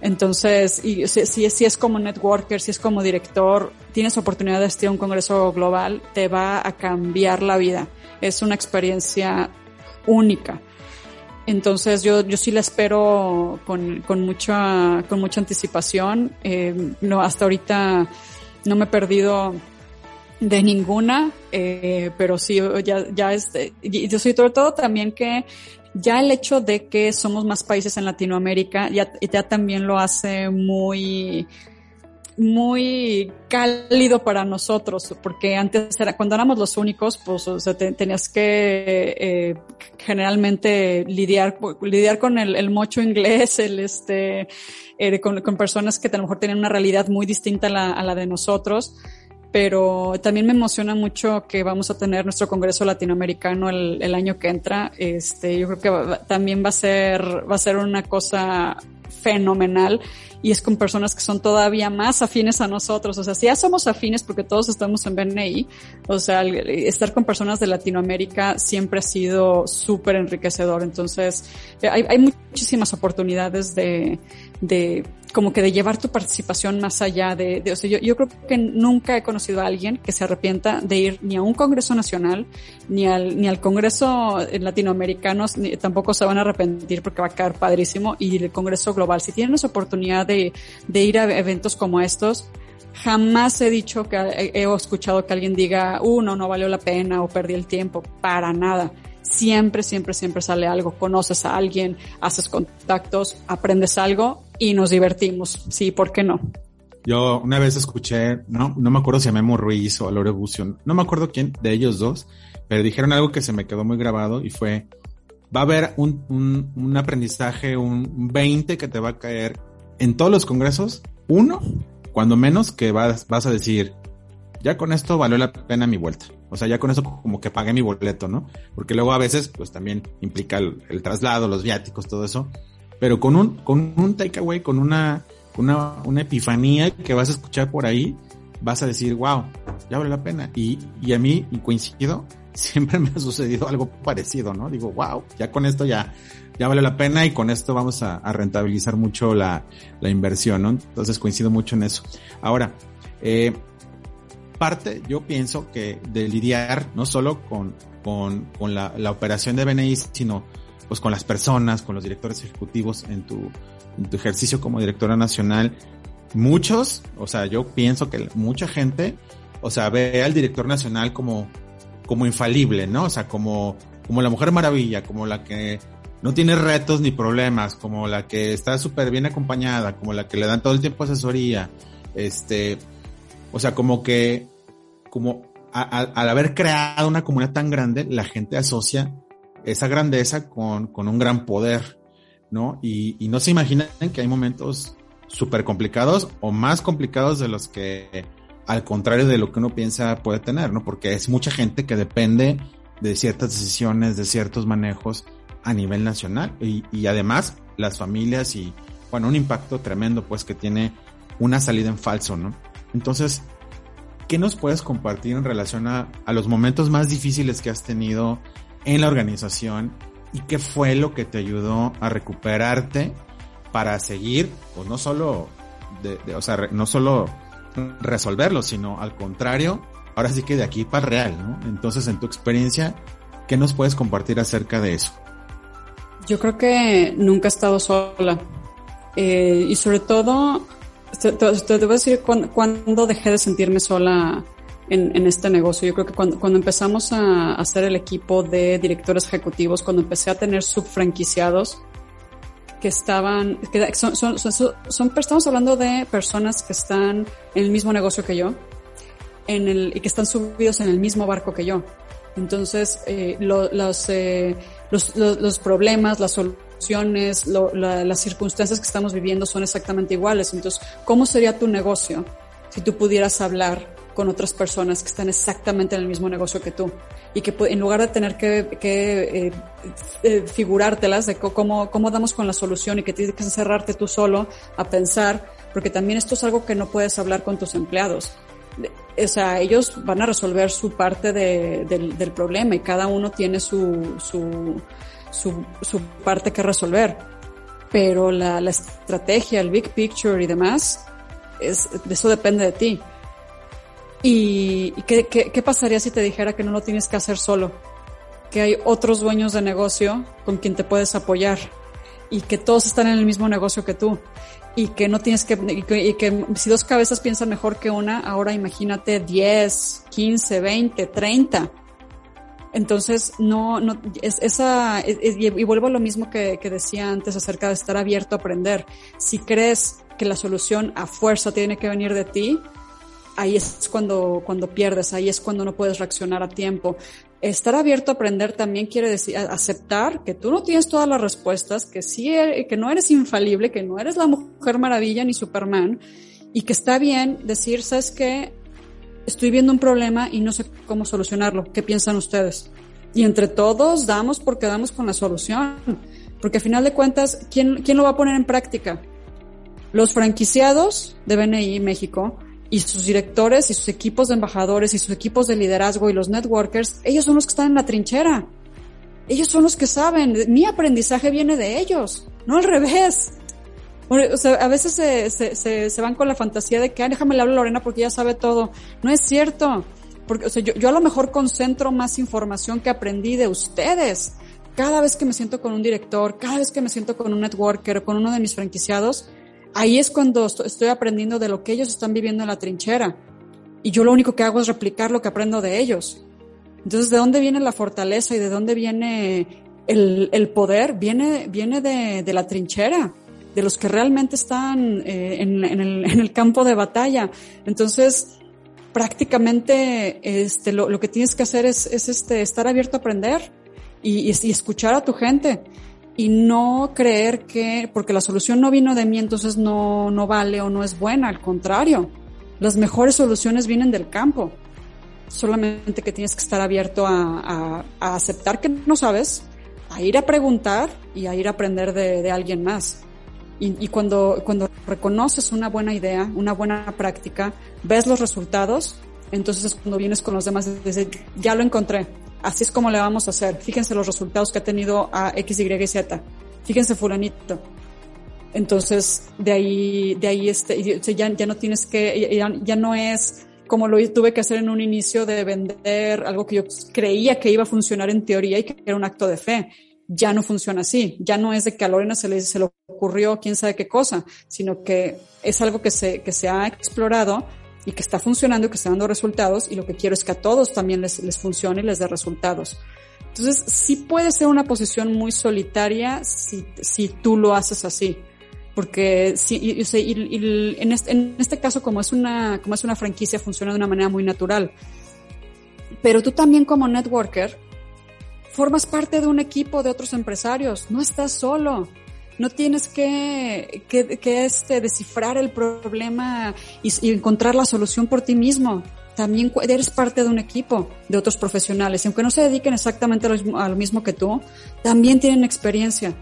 [SPEAKER 4] Entonces, y si, si, es como networker, si es como director, tienes oportunidad de asistir a un congreso global, te va a cambiar la vida. Es una experiencia única. Entonces yo, yo sí la espero con, con mucha, con mucha anticipación. Eh, no, hasta ahorita no me he perdido de ninguna, eh, pero sí, ya, ya este, y sobre todo también que ya el hecho de que somos más países en Latinoamérica ya, ya también lo hace muy, muy cálido para nosotros, porque antes era, cuando éramos los únicos, pues o sea, tenías que eh, generalmente lidiar, lidiar con el, el mocho inglés, el este, eh, con, con, personas que a lo mejor tienen una realidad muy distinta a la, a la de nosotros pero también me emociona mucho que vamos a tener nuestro Congreso Latinoamericano el, año que entra. Este, yo creo que va, también va a ser, va a ser una cosa fenomenal y es con personas que son todavía más afines a nosotros. O sea, si ya somos afines porque todos estamos en BNI, o sea, estar con personas de Latinoamérica siempre ha sido súper enriquecedor. Entonces, hay, hay muchísimas oportunidades de, de como que de llevar tu participación más allá de, de o sea, yo, yo, creo que nunca he conocido a alguien que se arrepienta de ir ni a un congreso nacional, ni al, ni al congreso latinoamericano, ni, tampoco se van a arrepentir porque va a quedar padrísimo, y el congreso global. Si tienes oportunidad de, de ir a eventos como estos, jamás he dicho que he, he escuchado que alguien diga, uh, no, no valió la pena o perdí el tiempo, para nada siempre, siempre, siempre sale algo. Conoces a alguien, haces contactos, aprendes algo y nos divertimos. Sí, ¿por qué no?
[SPEAKER 3] Yo una vez escuché, no, no me acuerdo si a Memo Ruiz o a Lore Bución, no me acuerdo quién de ellos dos, pero dijeron algo que se me quedó muy grabado y fue, va a haber un, un, un aprendizaje, un 20 que te va a caer en todos los congresos, uno, cuando menos que vas, vas a decir, ya con esto valió la pena mi vuelta. O sea, ya con eso como que pagué mi boleto, ¿no? Porque luego a veces, pues también implica el traslado, los viáticos, todo eso. Pero con un, con un takeaway, con una, una, una epifanía que vas a escuchar por ahí, vas a decir, wow, ya vale la pena. Y, y a mí, y coincido, siempre me ha sucedido algo parecido, ¿no? Digo, wow, ya con esto ya, ya vale la pena y con esto vamos a, rentabilizar mucho la, la inversión, ¿no? Entonces coincido mucho en eso. Ahora, eh, parte, yo pienso que de lidiar no solo con, con, con la, la, operación de BNI, sino pues con las personas, con los directores ejecutivos en tu, en tu ejercicio como directora nacional. Muchos, o sea, yo pienso que mucha gente, o sea, ve al director nacional como, como infalible, ¿no? O sea, como, como la mujer maravilla, como la que no tiene retos ni problemas, como la que está súper bien acompañada, como la que le dan todo el tiempo asesoría, este, o sea, como que, como al haber creado una comunidad tan grande, la gente asocia esa grandeza con, con un gran poder, ¿no? Y, y no se imaginan que hay momentos súper complicados o más complicados de los que, al contrario de lo que uno piensa, puede tener, ¿no? Porque es mucha gente que depende de ciertas decisiones, de ciertos manejos a nivel nacional y, y además las familias y, bueno, un impacto tremendo, pues, que tiene una salida en falso, ¿no? Entonces, ¿qué nos puedes compartir en relación a, a, los momentos más difíciles que has tenido en la organización y qué fue lo que te ayudó a recuperarte para seguir, pues no solo, o sea, no solo resolverlo, sino al contrario, ahora sí que de aquí para real, ¿no? Entonces, en tu experiencia, ¿qué nos puedes compartir acerca de eso?
[SPEAKER 4] Yo creo que nunca he estado sola. Eh, y sobre todo, te, te, voy a decir cuándo, dejé de sentirme sola en, en, este negocio. Yo creo que cuando, cuando empezamos a, hacer el equipo de directores ejecutivos, cuando empecé a tener subfranquiciados que estaban, que son, son, son, estamos hablando de personas que están en el mismo negocio que yo, en el, y que están subidos en el mismo barco que yo. Entonces, eh, lo, los, eh, los, los, los, problemas, las soluciones, lo, la, las circunstancias que estamos viviendo son exactamente iguales. Entonces, ¿cómo sería tu negocio si tú pudieras hablar con otras personas que están exactamente en el mismo negocio que tú? Y que en lugar de tener que, que eh, eh, figurártelas de cómo, cómo damos con la solución y que tienes que encerrarte tú solo a pensar, porque también esto es algo que no puedes hablar con tus empleados o sea, ellos van a resolver su parte de, del, del, problema y cada uno tiene su, su, su, su parte que resolver. Pero la, la, estrategia, el big picture y demás, es, eso depende de ti. ¿Y, qué, qué, qué pasaría si te dijera que no lo tienes que hacer solo? Que hay otros dueños de negocio con quien te puedes apoyar y que todos están en el mismo negocio que tú y que no tienes que y, que, si dos cabezas piensan mejor que una, ahora imagínate 10, 15, 20, 30. Entonces, no, no, es, esa, es, y, y, vuelvo a lo mismo que, que decía antes acerca de estar abierto a aprender. Si crees que la solución a fuerza tiene que venir de ti, ahí es cuando, cuando pierdes, ahí es cuando no puedes reaccionar a tiempo. Estar abierto a aprender también quiere decir aceptar que tú no tienes todas las respuestas, que sí, e, que no eres infalible, que no eres la mujer maravilla ni Superman y que está bien decir, sabes qué, estoy viendo un problema y no sé cómo solucionarlo. ¿Qué piensan ustedes? Y entre todos damos porque damos con la solución. Porque al final de cuentas, ¿quién, quién lo va a poner en práctica? Los franquiciados de BNI México y sus directores y sus equipos de embajadores y sus equipos de liderazgo y los networkers, ellos son los que están en la trinchera. Ellos son los que saben. Mi aprendizaje viene de ellos, no al revés. O sea, a veces se, se, se, se van con la fantasía de que, ah, déjame le hablo a Lorena porque ya sabe todo. No es cierto. Porque, o sea, yo, yo a lo mejor concentro más información que aprendí de ustedes. Cada vez que me siento con un director, cada vez que me siento con un networker con uno de mis franquiciados, ahí es cuando estoy aprendiendo de lo que ellos están viviendo en la trinchera. Y yo lo único que hago es replicar lo que aprendo de ellos. Entonces, ¿de dónde viene la fortaleza y de dónde viene el, poder? Viene, viene de, la trinchera, de los que realmente están eh, en, el, campo de batalla. Entonces, prácticamente este, lo, que tienes que hacer es, es este, estar abierto a aprender y escuchar a tu gente y no creer que porque la solución no vino de mí entonces no, no vale o no es buena, al contrario, las mejores soluciones vienen del campo. Solamente que tienes que estar abierto a, a, aceptar que no sabes, a ir a preguntar y a ir a aprender de, de alguien más. Y, cuando, cuando reconoces una buena idea, una buena práctica, ves los resultados, entonces es cuando vienes con los demás dices, ya lo encontré, así es como le vamos a hacer. Fíjense los resultados que ha tenido a X, Y y Z. Fíjense fulanito. Entonces, de ahí, de ahí este, ya, ya no tienes que, ya, ya no es como lo tuve que hacer en un inicio de vender algo que yo creía que iba a funcionar en teoría y que era un acto de fe. Ya no funciona así. Ya no es de que a Lorena se le, se le ocurrió quién sabe qué cosa, sino que es algo que se, que se ha explorado y que está funcionando y que está dando resultados y lo que quiero es que a todos también les, les funcione y les dé resultados. Entonces, sí puede ser una posición muy solitaria si, si tú lo haces así. Porque si, y, y, y, en, este, en este caso, como es, una, como es una franquicia, funciona de una manera muy natural. Pero tú también como networker formas parte de un equipo de otros empresarios, no estás solo no tienes que, que, que este, descifrar el problema y, encontrar la solución por ti mismo. También eres parte de un equipo de otros profesionales. Aunque no se dediquen exactamente a lo, mismo que tú, también tienen experiencia.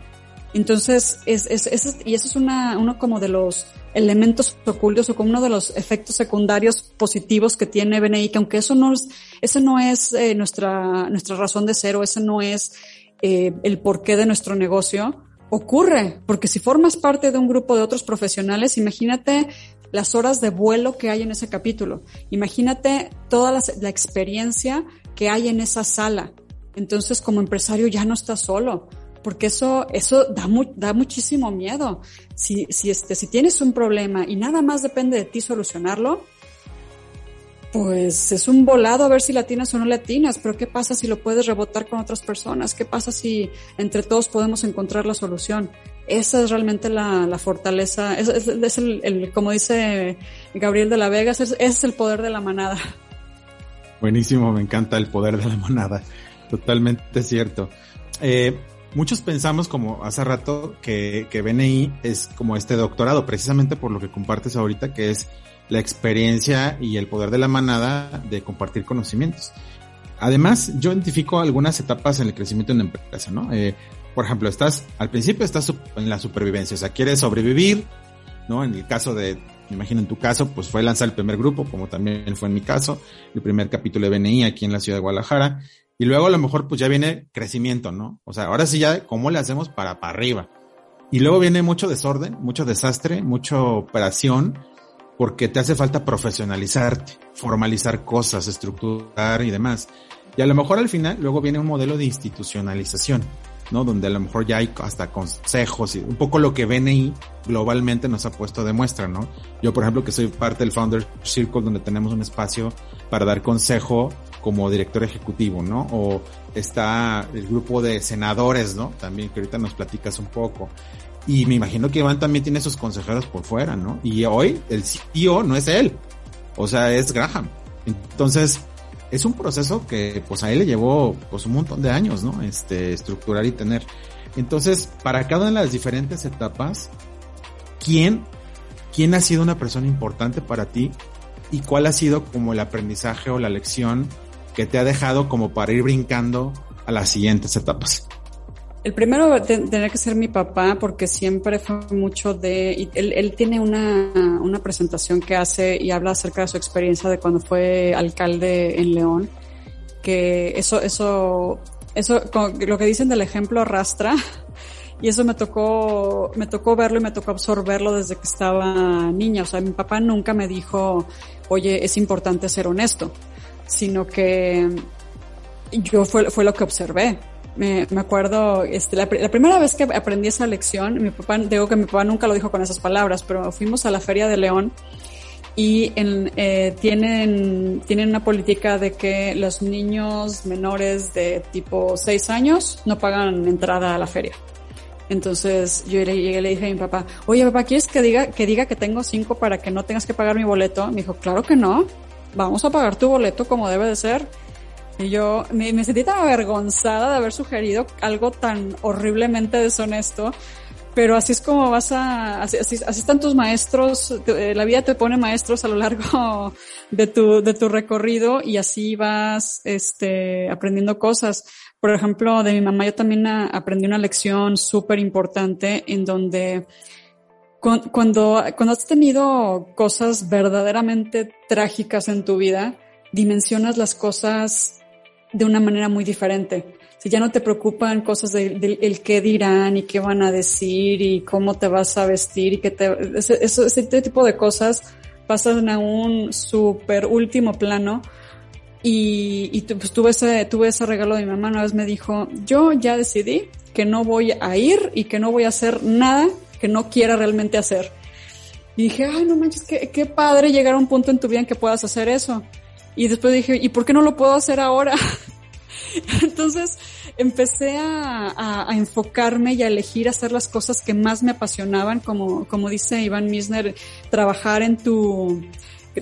[SPEAKER 4] Entonces, es, es, es, y eso es una, uno como de los elementos ocultos o como uno de los efectos secundarios positivos que tiene BNI, que aunque eso no es, eso no es eh, nuestra, nuestra razón de ser o ese no es eh, el porqué de nuestro negocio, ocurre, porque si formas parte de un grupo de otros profesionales, imagínate las horas de vuelo que hay en ese capítulo, imagínate toda la, experiencia que hay en esa sala. Entonces, como empresario ya no estás solo, porque eso, eso da, da muchísimo miedo. Si, si, este, si tienes un problema y nada más depende de ti solucionarlo, pues es un volado a ver si latinas o no latinas, pero ¿qué pasa si lo puedes rebotar con otras personas? ¿Qué pasa si entre todos podemos encontrar la solución? Esa es realmente la, la fortaleza, es, es, es el, como dice Gabriel de la Vega, es, es el poder de la manada.
[SPEAKER 3] Buenísimo, me encanta el poder de la manada, totalmente cierto. Eh, muchos pensamos, como hace rato, que, que BNI es como este doctorado, precisamente por lo que compartes ahorita, que es la experiencia y el poder de la manada de compartir conocimientos. Además, yo identifico algunas etapas en el crecimiento de una empresa, ¿no? Eh, por ejemplo, estás, al principio estás en la supervivencia, o sea, quieres sobrevivir, ¿no? En el caso de, me imagino en tu caso, pues fue lanzar el primer grupo, como también fue en mi caso, el primer capítulo de BNI aquí en la ciudad de Guadalajara, y luego a lo mejor pues ya viene crecimiento, ¿no? O sea, ahora sí ya, ¿cómo le hacemos para, para arriba? Y luego viene mucho desorden, mucho desastre, mucha operación, porque te hace falta profesionalizarte, formalizar cosas, estructurar y demás. Y a lo mejor al final luego viene un modelo de institucionalización, ¿no? Donde a lo mejor ya hay hasta consejos y un poco lo que BNI globalmente nos ha puesto de muestra, ¿no? Yo, por ejemplo, que soy parte del Founder Circle, donde tenemos un espacio para dar consejo como director ejecutivo, ¿no? O está el grupo de senadores, ¿no? También que ahorita nos platicas un poco. Y me imagino que Iván también tiene sus consejeros por fuera, ¿no? Y hoy el CEO no es él, o sea, es Graham. Entonces, es un proceso que pues a él le llevó pues un montón de años, ¿no? Este, estructurar y tener. Entonces, para cada una de las diferentes etapas, ¿quién, quién ha sido una persona importante para ti y cuál ha sido como el aprendizaje o la lección que te ha dejado como para ir brincando a las siguientes etapas?
[SPEAKER 4] El primero tendría que ser mi papá porque siempre fue mucho de, él, él, tiene una, una presentación que hace y habla acerca de su experiencia de cuando fue alcalde en León, que eso, eso, eso, lo que dicen del ejemplo arrastra y eso me tocó, me tocó verlo y me tocó absorberlo desde que estaba niña. O sea, mi papá nunca me dijo, oye, es importante ser honesto, sino que yo fue, fue lo que observé me, me acuerdo, este, la, primera vez que aprendí esa lección, mi papá, digo que mi papá nunca lo dijo con esas palabras, pero fuimos a la Feria de León y eh, tienen, tienen una política de que los niños menores de tipo 6 años no pagan entrada a la feria. Entonces yo le, dije a mi papá, oye papá, ¿quieres que diga, que diga que tengo 5 para que no tengas que pagar mi boleto? Me dijo, claro que no, vamos a pagar tu boleto como debe de ser. Y yo me, sentí tan avergonzada de haber sugerido algo tan horriblemente deshonesto. Pero así es como vas a, así, así, están tus maestros, te, la vida te pone maestros a lo largo de tu, de tu recorrido y así vas, este, aprendiendo cosas. Por ejemplo, de mi mamá yo también aprendí una lección súper importante en donde cuando, cuando has tenido cosas verdaderamente trágicas en tu vida, dimensionas las cosas de una manera muy diferente. Si ya no te preocupan cosas del de, el qué dirán y qué van a decir y cómo te vas a vestir y que te, ese, ese tipo de cosas pasan a un super último plano. Y, y pues, tuve ese, tuve ese regalo de mi mamá. Una vez me dijo, yo ya decidí que no voy a ir y que no voy a hacer nada que no quiera realmente hacer. Y dije, ay, no manches, qué, qué padre llegar a un punto en tu vida en que puedas hacer eso. Y después dije, ¿y por qué no lo puedo hacer ahora? Entonces empecé a, a, a, enfocarme y a elegir hacer las cosas que más me apasionaban, como, como dice Iván Misner, trabajar en tu,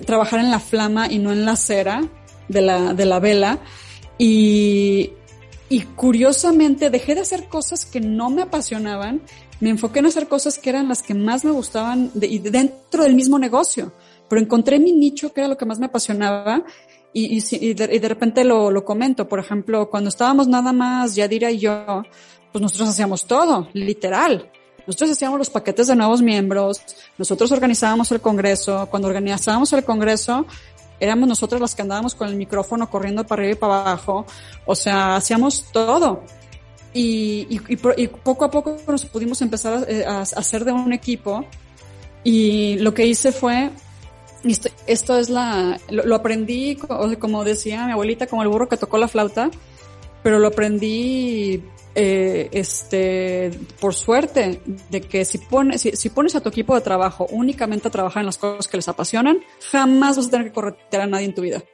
[SPEAKER 4] trabajar en la flama y no en la cera de la, de la vela. Y, y curiosamente dejé de hacer cosas que no me apasionaban, me enfoqué en hacer cosas que eran las que más me gustaban de, y dentro del mismo negocio pero encontré mi nicho que era lo que más me apasionaba y, y, y, de, y de, repente lo, lo, comento. Por ejemplo, cuando estábamos nada más Yadira y yo, pues nosotros hacíamos todo, literal. Nosotros hacíamos los paquetes de nuevos miembros, nosotros organizábamos el congreso, cuando organizábamos el congreso, éramos nosotros las que andábamos con el micrófono corriendo para arriba y para abajo, o sea, hacíamos todo. y, y, poco a poco nos pudimos empezar a, hacer de un equipo y lo que hice fue esto, es la, lo, aprendí, como decía mi abuelita, como el burro que tocó la flauta, pero lo aprendí eh, este, por suerte, de que si pones, si, pones a tu equipo de trabajo únicamente a trabajar en las cosas que les apasionan, jamás vas a tener que corretear a nadie en tu vida.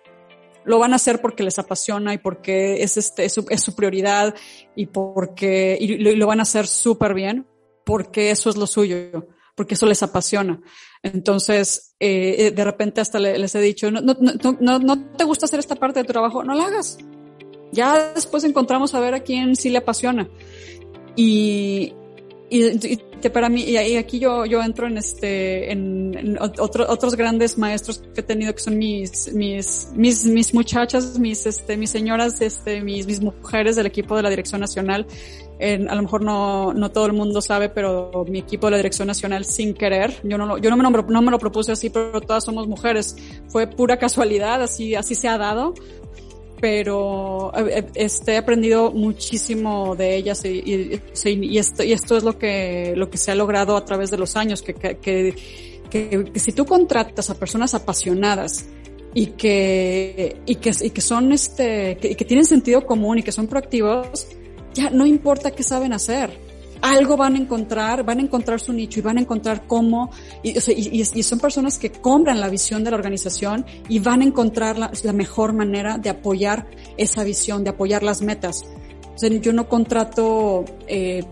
[SPEAKER 4] Lo van a hacer porque les apasiona y porque es, este, es, su, prioridad y porque, y lo, van a hacer súper bien porque eso es lo suyo, porque eso les apasiona. Entonces, eh, de repente hasta les he dicho, no, no, no, no te gusta hacer esta parte de tu trabajo, no la hagas ya después encontramos a ver a quién sí le apasiona. Y, y, para mí, y aquí yo, yo entro en este, en, otros grandes maestros que he tenido que son mis, mis, mis, mis muchachas, mis, este, mis señoras, este, mis, mis mujeres del equipo de la Dirección Nacional. a lo mejor no, no todo el mundo sabe, pero mi equipo de la Dirección Nacional sin querer, yo no, yo no me, lo, no me lo propuse así, pero todas somos mujeres. Fue pura casualidad, así, así se ha dado pero eh, eh, este, he aprendido muchísimo de ellas y, esto, y esto es lo que, lo que se ha logrado a través de los años, que, que, que, que si tú contratas a personas apasionadas y que, y que, y que son este, que, que tienen sentido común y que son proactivos, ya no importa qué saben hacer algo van a encontrar, van a encontrar su nicho y van a encontrar cómo, y, son personas que compran la visión de la organización y van a encontrar la, mejor manera de apoyar esa visión, de apoyar las metas. yo no contrato eh,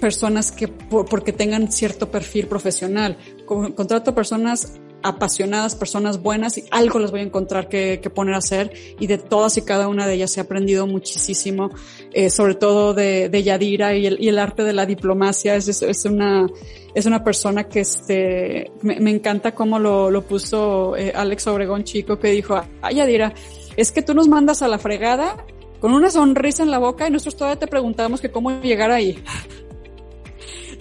[SPEAKER 4] personas que porque tengan cierto perfil profesional, contrato personas apasionadas, personas buenas y algo les voy a encontrar que, poner a hacer y de todas y cada una de ellas he aprendido muchísimo, eh, sobre todo de, de Yadira y el, y el, arte de la diplomacia. Es, es, una, es una persona que este, me, encanta cómo lo, lo puso eh, Alex Obregón Chico que dijo, ay Yadira, es que tú nos mandas a la fregada con una sonrisa en la boca y nosotros todavía te preguntamos que cómo llegar ahí.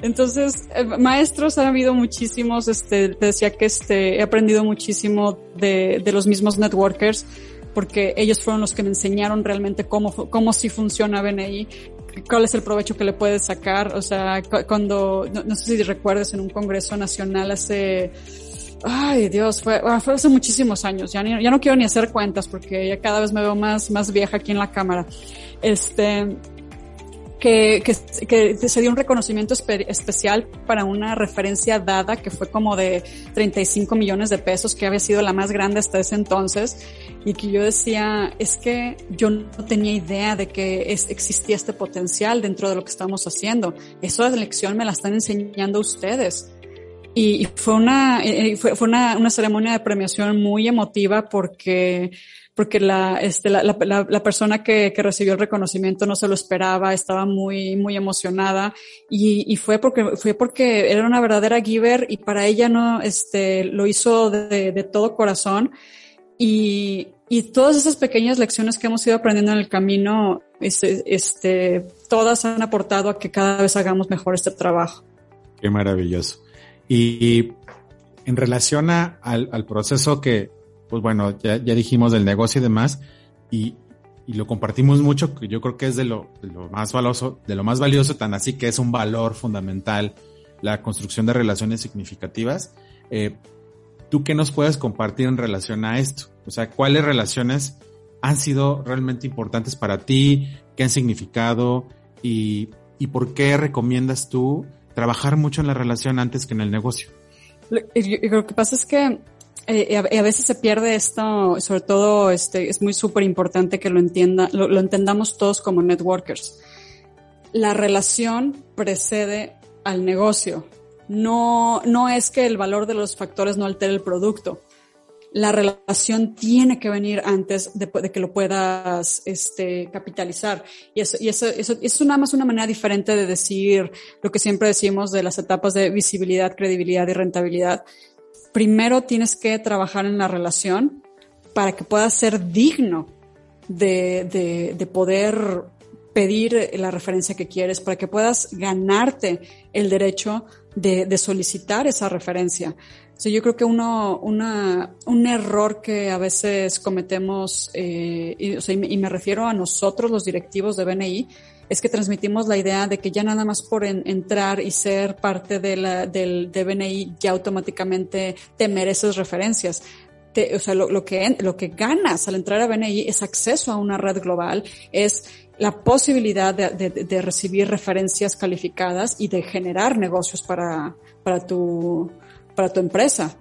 [SPEAKER 4] Entonces, eh, maestros ha habido muchísimos, este, te decía que este, he aprendido muchísimo de, de los mismos networkers, porque ellos fueron los que me enseñaron realmente cómo, cómo sí funciona BNI, cuál es el provecho que le puedes sacar. O sea, cuando, no, sé si recuerdes en un congreso nacional hace, ay Dios, fue, ah, fue hace muchísimos años, ya, ya no quiero ni hacer cuentas porque ya cada vez me veo más, más vieja aquí en la cámara. Este, que, que, se dio un reconocimiento especial para una referencia dada que fue como de 35 millones de pesos, que había sido la más grande hasta ese entonces, y que yo decía, es que yo no tenía idea de que existía este potencial dentro de lo que estamos haciendo. De lección me la están enseñando ustedes. Y, fue una, fue, fue una, una ceremonia de premiación muy emotiva porque porque la, este, la, la, la persona que, que, recibió el reconocimiento no se lo esperaba, estaba muy, muy emocionada y, y, fue porque, fue porque era una verdadera giver y para ella no, este, lo hizo de, de todo corazón y, y todas esas pequeñas lecciones que hemos ido aprendiendo en el camino, este, este, todas han aportado a que cada vez hagamos mejor este trabajo.
[SPEAKER 3] Qué maravilloso. Y, en relación a, al, proceso que, pues bueno, ya, ya dijimos del negocio y demás, y, y, lo compartimos mucho, que yo creo que es de lo, de lo más valioso, de lo más valioso, tan así que es un valor fundamental la construcción de relaciones significativas. Eh, ¿Tú qué nos puedes compartir en relación a esto? O sea, ¿cuáles relaciones han sido realmente importantes para ti? ¿Qué han significado? ¿Y, y por qué recomiendas tú trabajar mucho en la relación antes que en el negocio?
[SPEAKER 4] Lo, lo que pasa es que eh, a, veces se pierde esto, sobre todo este, es muy súper importante que lo, entienda, lo, entendamos todos como networkers. La relación precede al negocio. No, no es que el valor de los factores no altere el producto. La relación tiene que venir antes de, que lo puedas este, capitalizar. Y, eso, y eso, eso, es nada más una manera diferente de decir lo que siempre decimos de las etapas de visibilidad, credibilidad y rentabilidad primero tienes que trabajar en la relación para que puedas ser digno de, de, poder pedir la referencia que quieres, para que puedas ganarte el derecho de, de solicitar esa referencia. Yo creo que uno, una, un error que a veces cometemos, eh, y, me refiero a nosotros los directivos de BNI, es que transmitimos la idea de que ya nada más por entrar y ser parte de la, del de BNI ya automáticamente te mereces referencias. Te, o sea, lo, lo, que, lo que ganas al entrar a BNI es acceso a una red global, es la posibilidad de, de, de recibir referencias calificadas y de generar negocios para, para tu, para tu empresa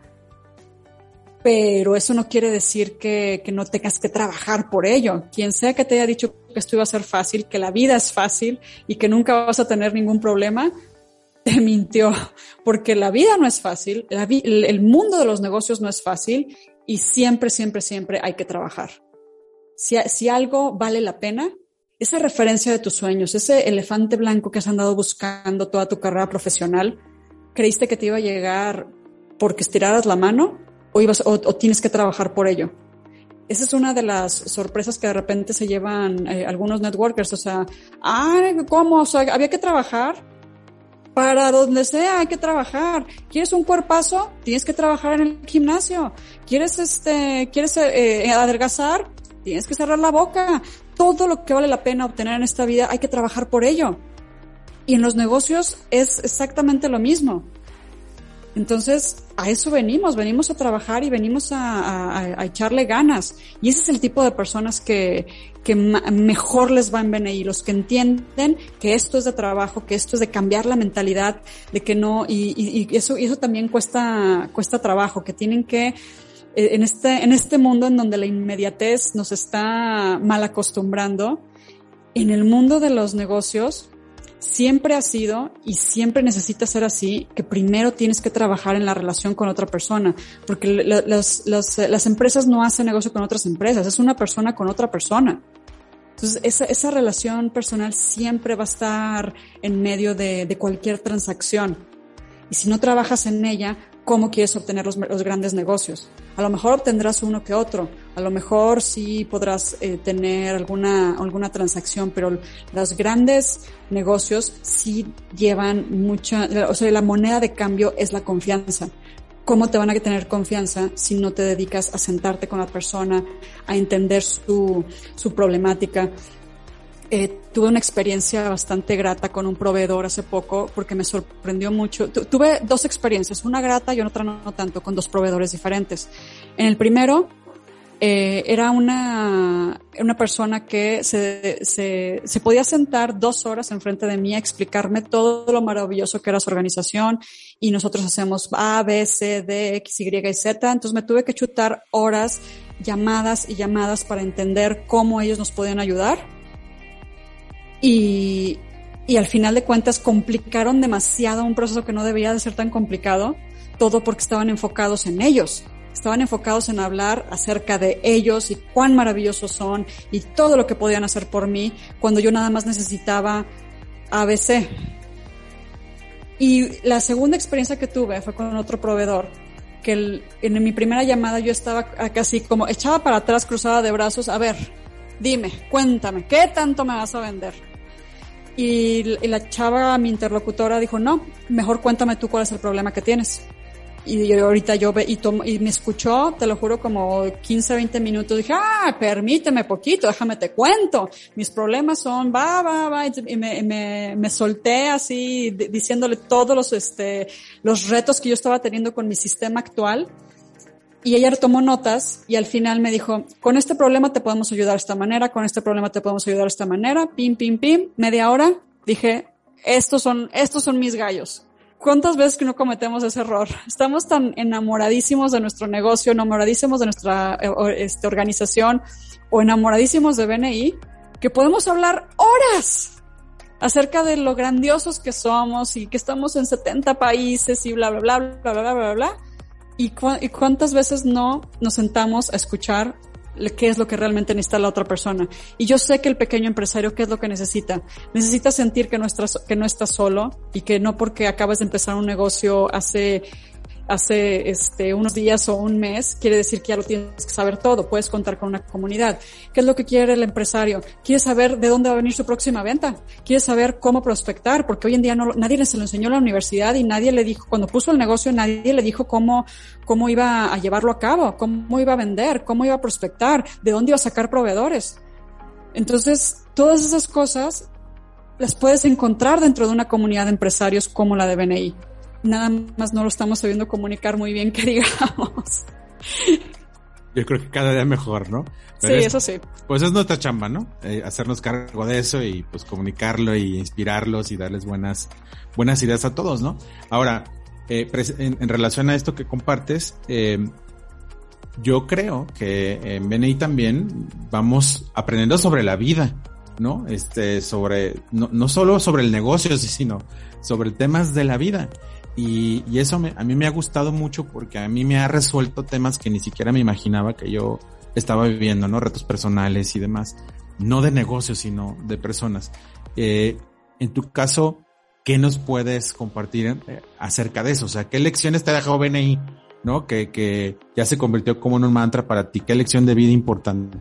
[SPEAKER 4] pero eso no quiere decir que, que, no tengas que trabajar por ello. Quien sea que te haya dicho que esto iba a ser fácil, que la vida es fácil y que nunca vas a tener ningún problema, te mintió, porque la vida no es fácil, la vi el mundo de los negocios no es fácil y siempre, siempre, siempre hay que trabajar. Si, si algo vale la pena, esa referencia de tus sueños, ese elefante blanco que has andado buscando toda tu carrera profesional, creíste que te iba a llegar porque estiraras la mano o, ibas, o, tienes que trabajar por ello. Esa es una de las sorpresas que de repente se llevan eh, algunos networkers. O sea, ay, ¿cómo? O sea, había que trabajar. Para donde sea hay que trabajar. ¿Quieres un cuerpazo? Tienes que trabajar en el gimnasio. ¿Quieres este, quieres eh, adelgazar? Tienes que cerrar la boca. Todo lo que vale la pena obtener en esta vida hay que trabajar por ello. Y en los negocios es exactamente lo mismo. Entonces, a eso venimos, venimos a trabajar y venimos a, a, a, echarle ganas. Y ese es el tipo de personas que, que mejor les va en BNI, los que entienden que esto es de trabajo, que esto es de cambiar la mentalidad, de que no, y, y, y eso, y eso también cuesta, cuesta trabajo, que tienen que, eh, en este, en este mundo en donde la inmediatez nos está mal acostumbrando, en el mundo de los negocios, siempre ha sido y siempre necesita ser así, que primero tienes que trabajar en la relación con otra persona, porque las, las, las empresas no hacen negocio con otras empresas, es una persona con otra persona. Entonces, esa, esa relación personal siempre va a estar en medio de, de cualquier transacción. Y si no trabajas en ella, cómo quieres obtener los, grandes negocios. A lo mejor obtendrás uno que otro, a lo mejor sí podrás eh, tener alguna, alguna transacción, pero los grandes negocios sí llevan mucha, o sea, la moneda de cambio es la confianza. ¿Cómo te van a tener confianza si no te dedicas a sentarte con la persona, a entender su, su problemática? Eh, tuve una experiencia bastante grata con un proveedor hace poco porque me sorprendió mucho. Tu, tuve dos experiencias, una grata y otra no, no, tanto, con dos proveedores diferentes. En el primero, eh, era una, una persona que se, se, se podía sentar dos horas enfrente de mí a explicarme todo lo maravilloso que era su organización y nosotros hacemos A, B, C, D, X, Y y Z. Entonces me tuve que chutar horas, llamadas y llamadas para entender cómo ellos nos podían ayudar y, y al final de cuentas complicaron demasiado un proceso que no debía de ser tan complicado, todo porque estaban enfocados en ellos. Estaban enfocados en hablar acerca de ellos y cuán maravillosos son y todo lo que podían hacer por mí cuando yo nada más necesitaba ABC. Y la segunda experiencia que tuve fue con otro proveedor, que en mi primera llamada yo estaba casi como echaba para atrás, cruzada de brazos, a ver, dime, cuéntame, ¿qué tanto me vas a vender? Y, la chava, mi interlocutora, dijo, no, mejor cuéntame tú cuál es el problema que tienes. Y ahorita yo ve, y, y me escuchó, te lo juro, como 15, 20 minutos. Dije, ah, permíteme poquito, déjame te cuento. Mis problemas son, va, va, va. Y me, me, me solté así, diciéndole todos los, este, los retos que yo estaba teniendo con mi sistema actual y ella tomó notas y al final me dijo, con este problema te podemos ayudar de esta manera, con este problema te podemos ayudar de esta manera, pim, pim, pim, media hora, dije, estos son, estos son mis gallos. ¿Cuántas veces que no cometemos ese error? Estamos tan enamoradísimos de nuestro negocio, enamoradísimos de nuestra eh, este, organización o enamoradísimos de BNI que podemos hablar horas acerca de lo grandiosos que somos y que estamos en 70 países y bla, bla, bla, bla, bla, bla, bla, bla ¿Y, cu y cuántas veces no nos sentamos a escuchar qué es lo que realmente necesita la otra persona. Y yo sé que el pequeño empresario, ¿qué es lo que necesita? Necesita sentir que no, estás, que no está solo y que no porque acabas de empezar un negocio hace hace este, unos días o un mes, quiere decir que ya lo tienes que saber todo, puedes contar con una comunidad. ¿Qué es lo que quiere el empresario? Quiere saber de dónde va a venir su próxima venta, quiere saber cómo prospectar, porque hoy en día no, nadie se lo enseñó en la universidad y nadie le dijo, cuando puso el negocio, nadie le dijo cómo, cómo iba a llevarlo a cabo, cómo iba a vender, cómo iba a prospectar, de dónde iba a sacar proveedores. Entonces, todas esas cosas las puedes encontrar dentro de una comunidad de empresarios como la de BNI. Nada más no lo estamos sabiendo comunicar muy bien, que digamos.
[SPEAKER 3] Yo creo que cada día mejor, ¿no?
[SPEAKER 4] sí, eso sí.
[SPEAKER 3] Pues es nuestra chamba, ¿no? Eh, hacernos cargo de eso y pues comunicarlo y inspirarlos y darles buenas, buenas ideas a todos, ¿no? Ahora, eh, en, relación a esto que compartes, eh, yo creo que en BNI también vamos aprendiendo sobre la vida, ¿no? Este, sobre, no, no solo sobre el negocio, sino sobre temas de la vida. Y, y eso me, a mí me ha gustado mucho porque a mí me ha resuelto temas que ni siquiera me imaginaba que yo estaba viviendo, ¿no? Retos personales y demás. No de negocios, sino de personas. Eh, en tu caso, ¿qué nos puedes compartir eh, acerca de eso? O sea, ¿qué lecciones te ha dejado BNI, ¿no? Que, que ya se convirtió como en un mantra para ti. ¿Qué lección de vida importante?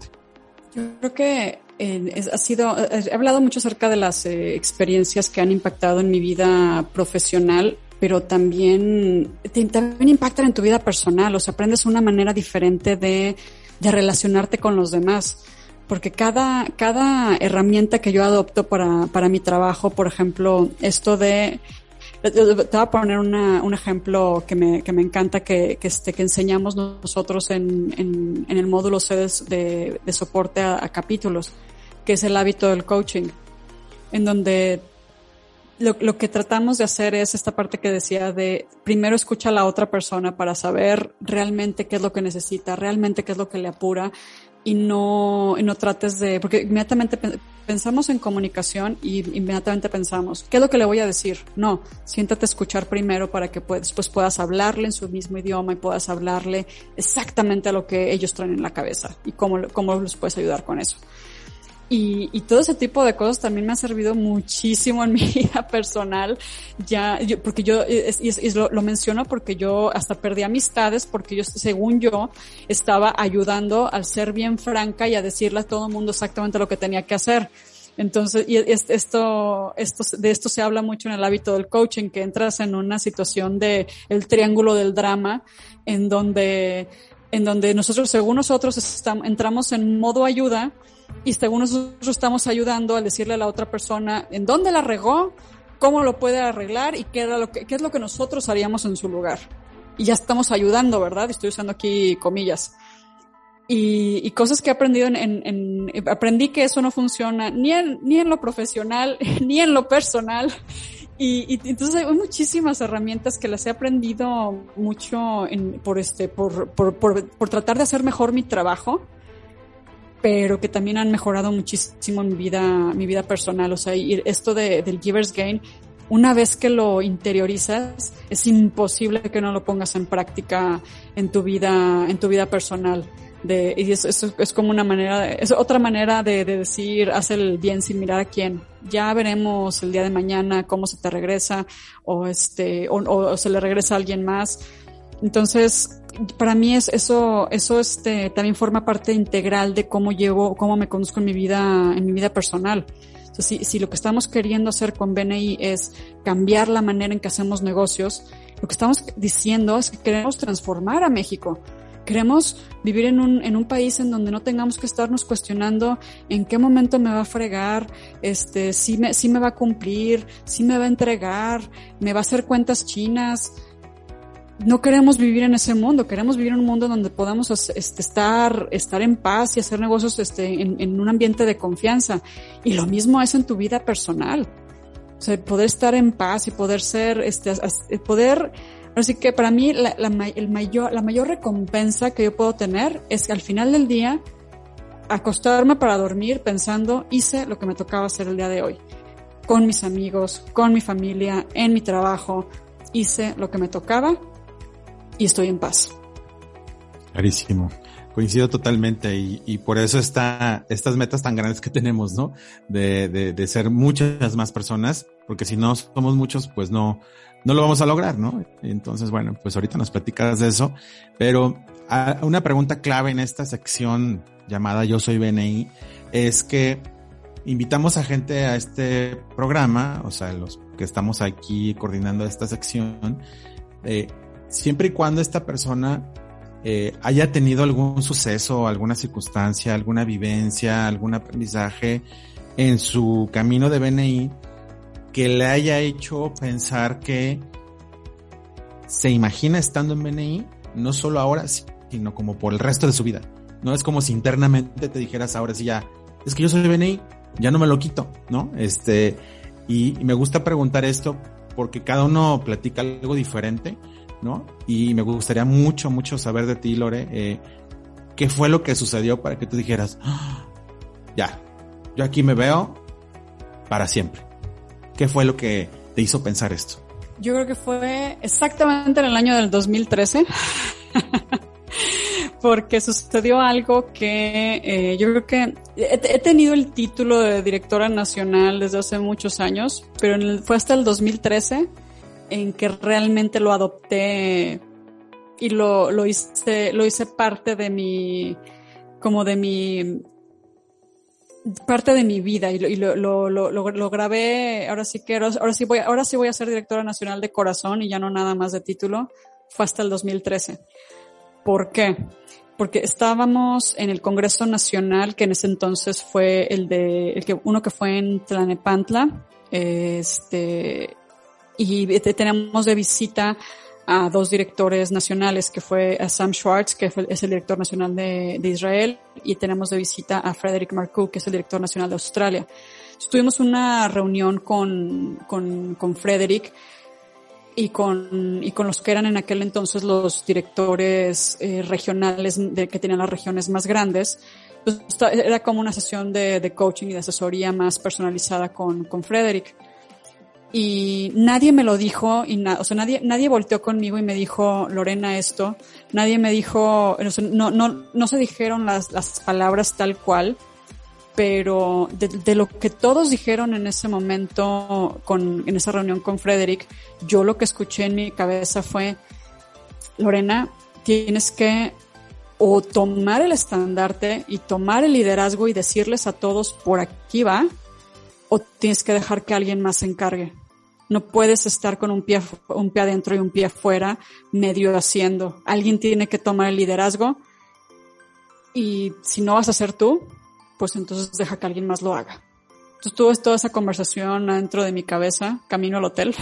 [SPEAKER 4] Yo creo que eh, ha sido, he hablado mucho acerca de las experiencias que han impactado en mi vida profesional, pero también, también impactan en tu vida personal, o sea, aprendes una manera diferente de, de relacionarte con los demás. Porque cada, cada herramienta que yo adopto para, para mi trabajo, por ejemplo, esto de te voy a poner una, un ejemplo que me, que me encanta que, que, este, que enseñamos nosotros en, en, en el módulo C de, de soporte a, a, capítulos, que es el hábito del coaching, en donde lo, lo, que tratamos de hacer es esta parte que decía de primero escucha a la otra persona para saber realmente qué es lo que necesita, realmente qué es lo que le apura y no, y no trates de, porque inmediatamente pensamos en comunicación y inmediatamente pensamos, ¿qué es lo que le voy a decir? No, siéntate a escuchar primero para que después puedas hablarle en su mismo idioma y puedas hablarle exactamente a lo que ellos traen en la cabeza y cómo, cómo los puedes ayudar con eso. Y, y, todo ese tipo de cosas también me ha servido muchísimo en mi vida personal, ya, yo, porque yo, y, y lo, lo, menciono porque yo hasta perdí amistades porque yo, según yo, estaba ayudando al ser bien franca y a decirle a todo el mundo exactamente lo que tenía que hacer. Entonces, y esto, esto, de esto se habla mucho en el hábito del coaching, que entras en una situación de el triángulo del drama, en donde, en donde nosotros, según nosotros, estamos, entramos en modo ayuda, y según nosotros estamos ayudando al decirle a la otra persona en dónde la regó, cómo lo puede arreglar y qué, era lo que, qué es lo que nosotros haríamos en su lugar. Y ya estamos ayudando, ¿verdad? Estoy usando aquí comillas. Y, y cosas que he aprendido en, en, en, aprendí que eso no funciona ni en, ni en lo profesional, ni en lo personal. Y, y, entonces hay muchísimas herramientas que las he aprendido mucho en, por este, por, por, por, por tratar de hacer mejor mi trabajo pero que también han mejorado muchísimo mi vida, mi vida personal. O sea, y esto de, del Giver's Gain, una vez que lo interiorizas, es imposible que no lo pongas en práctica en tu vida, en tu vida personal. De, y eso, eso es como una manera, es otra manera de, de, decir, haz el bien sin mirar a quién. Ya veremos el día de mañana cómo se te regresa o este, o, o se le regresa a alguien más. Entonces, para mí es eso, eso este, también forma parte integral de cómo llevo, cómo me conozco en mi vida, en mi vida personal. Si, si lo que estamos queriendo hacer con BNI es cambiar la manera en que hacemos negocios, lo que estamos diciendo es que queremos transformar a México. Queremos vivir en un, en un país en donde no tengamos que estarnos cuestionando en qué momento me va a fregar, este, si me, si me va a cumplir, si me va a entregar, me va a hacer cuentas chinas, no queremos vivir en ese mundo, queremos vivir en un mundo donde podamos este, estar, estar en paz y hacer negocios este, en, un ambiente de confianza. Y lo mismo es en tu vida personal. O sea, poder estar en paz y poder ser, este, poder, así que para mí la, mayor, la mayor recompensa que yo puedo tener es que al final del día acostarme para dormir pensando hice lo que me tocaba hacer el día de hoy. Con mis amigos, con mi familia, en mi trabajo, hice lo que me tocaba y estoy en paz.
[SPEAKER 3] Clarísimo. Coincido totalmente y, y, por eso está estas metas tan grandes que tenemos, ¿no? De, de, ser muchas más personas, porque si no somos muchos, pues no, no lo vamos a lograr, ¿no? Entonces, bueno, pues ahorita nos platicas de eso, pero una pregunta clave en esta sección llamada Yo Soy BNI es que invitamos a gente a este programa, o sea, los que estamos aquí coordinando esta sección, eh, siempre y cuando esta persona eh, haya tenido algún suceso, alguna circunstancia, alguna vivencia, algún aprendizaje en su camino de BNI que le haya hecho pensar que se imagina estando en BNI, no solo ahora, sino como por el resto de su vida. No es como si internamente te dijeras ahora sí ya, es que yo soy BNI, ya no me lo quito, ¿no? Este, y, me gusta preguntar esto porque cada uno platica algo diferente, ¿no? Y me gustaría mucho, mucho saber de ti, Lore, eh, qué fue lo que sucedió para que tú dijeras, ¡Ah! ya, yo aquí me veo para siempre. ¿Qué fue lo que te hizo pensar esto?
[SPEAKER 4] Yo creo que fue exactamente en el año del 2013. porque sucedió algo que eh, yo creo que he, tenido el título de directora nacional desde hace muchos años, pero fue hasta el 2013 en que realmente lo adopté y lo, lo hice, lo hice parte de mi, como de mi, parte de mi vida y lo, lo, lo, grabé, ahora sí que, ahora sí voy, ahora sí voy a ser directora nacional de corazón y ya no nada más de título, fue hasta el 2013. ¿Por qué? Porque estábamos en el Congreso Nacional, que en ese entonces fue el de, el que, uno que fue en Tlanepantla, este, y tenemos de visita a dos directores nacionales, que fue a Sam Schwartz, que es el director nacional de, de Israel, y tenemos de visita a Frederick Marcoux, que es el director nacional de Australia. Tuvimos una reunión con, con, con Frederick y con, y con los que eran en aquel entonces los directores eh, regionales de, que tenían las regiones más grandes. Pues, era como una sesión de, de, coaching y de asesoría más personalizada con, con Frederick y nadie me lo dijo y nada, o sea, nadie, nadie volteó conmigo y me dijo, Lorena, esto, nadie me dijo, no, no, no se dijeron las, las palabras tal cual, pero de, de, lo que todos dijeron en ese momento, con, en esa reunión con Frederick, yo lo que escuché en mi cabeza fue, Lorena, tienes que o tomar el estandarte y tomar el liderazgo y decirles a todos por aquí va, o tienes que dejar que alguien más se encargue. No puedes estar con un pie, un pie adentro y un pie afuera, medio haciendo. Alguien tiene que tomar el liderazgo y si no vas a ser tú, pues entonces deja que alguien más lo haga. Entonces tuve toda esa conversación dentro de mi cabeza, camino al hotel,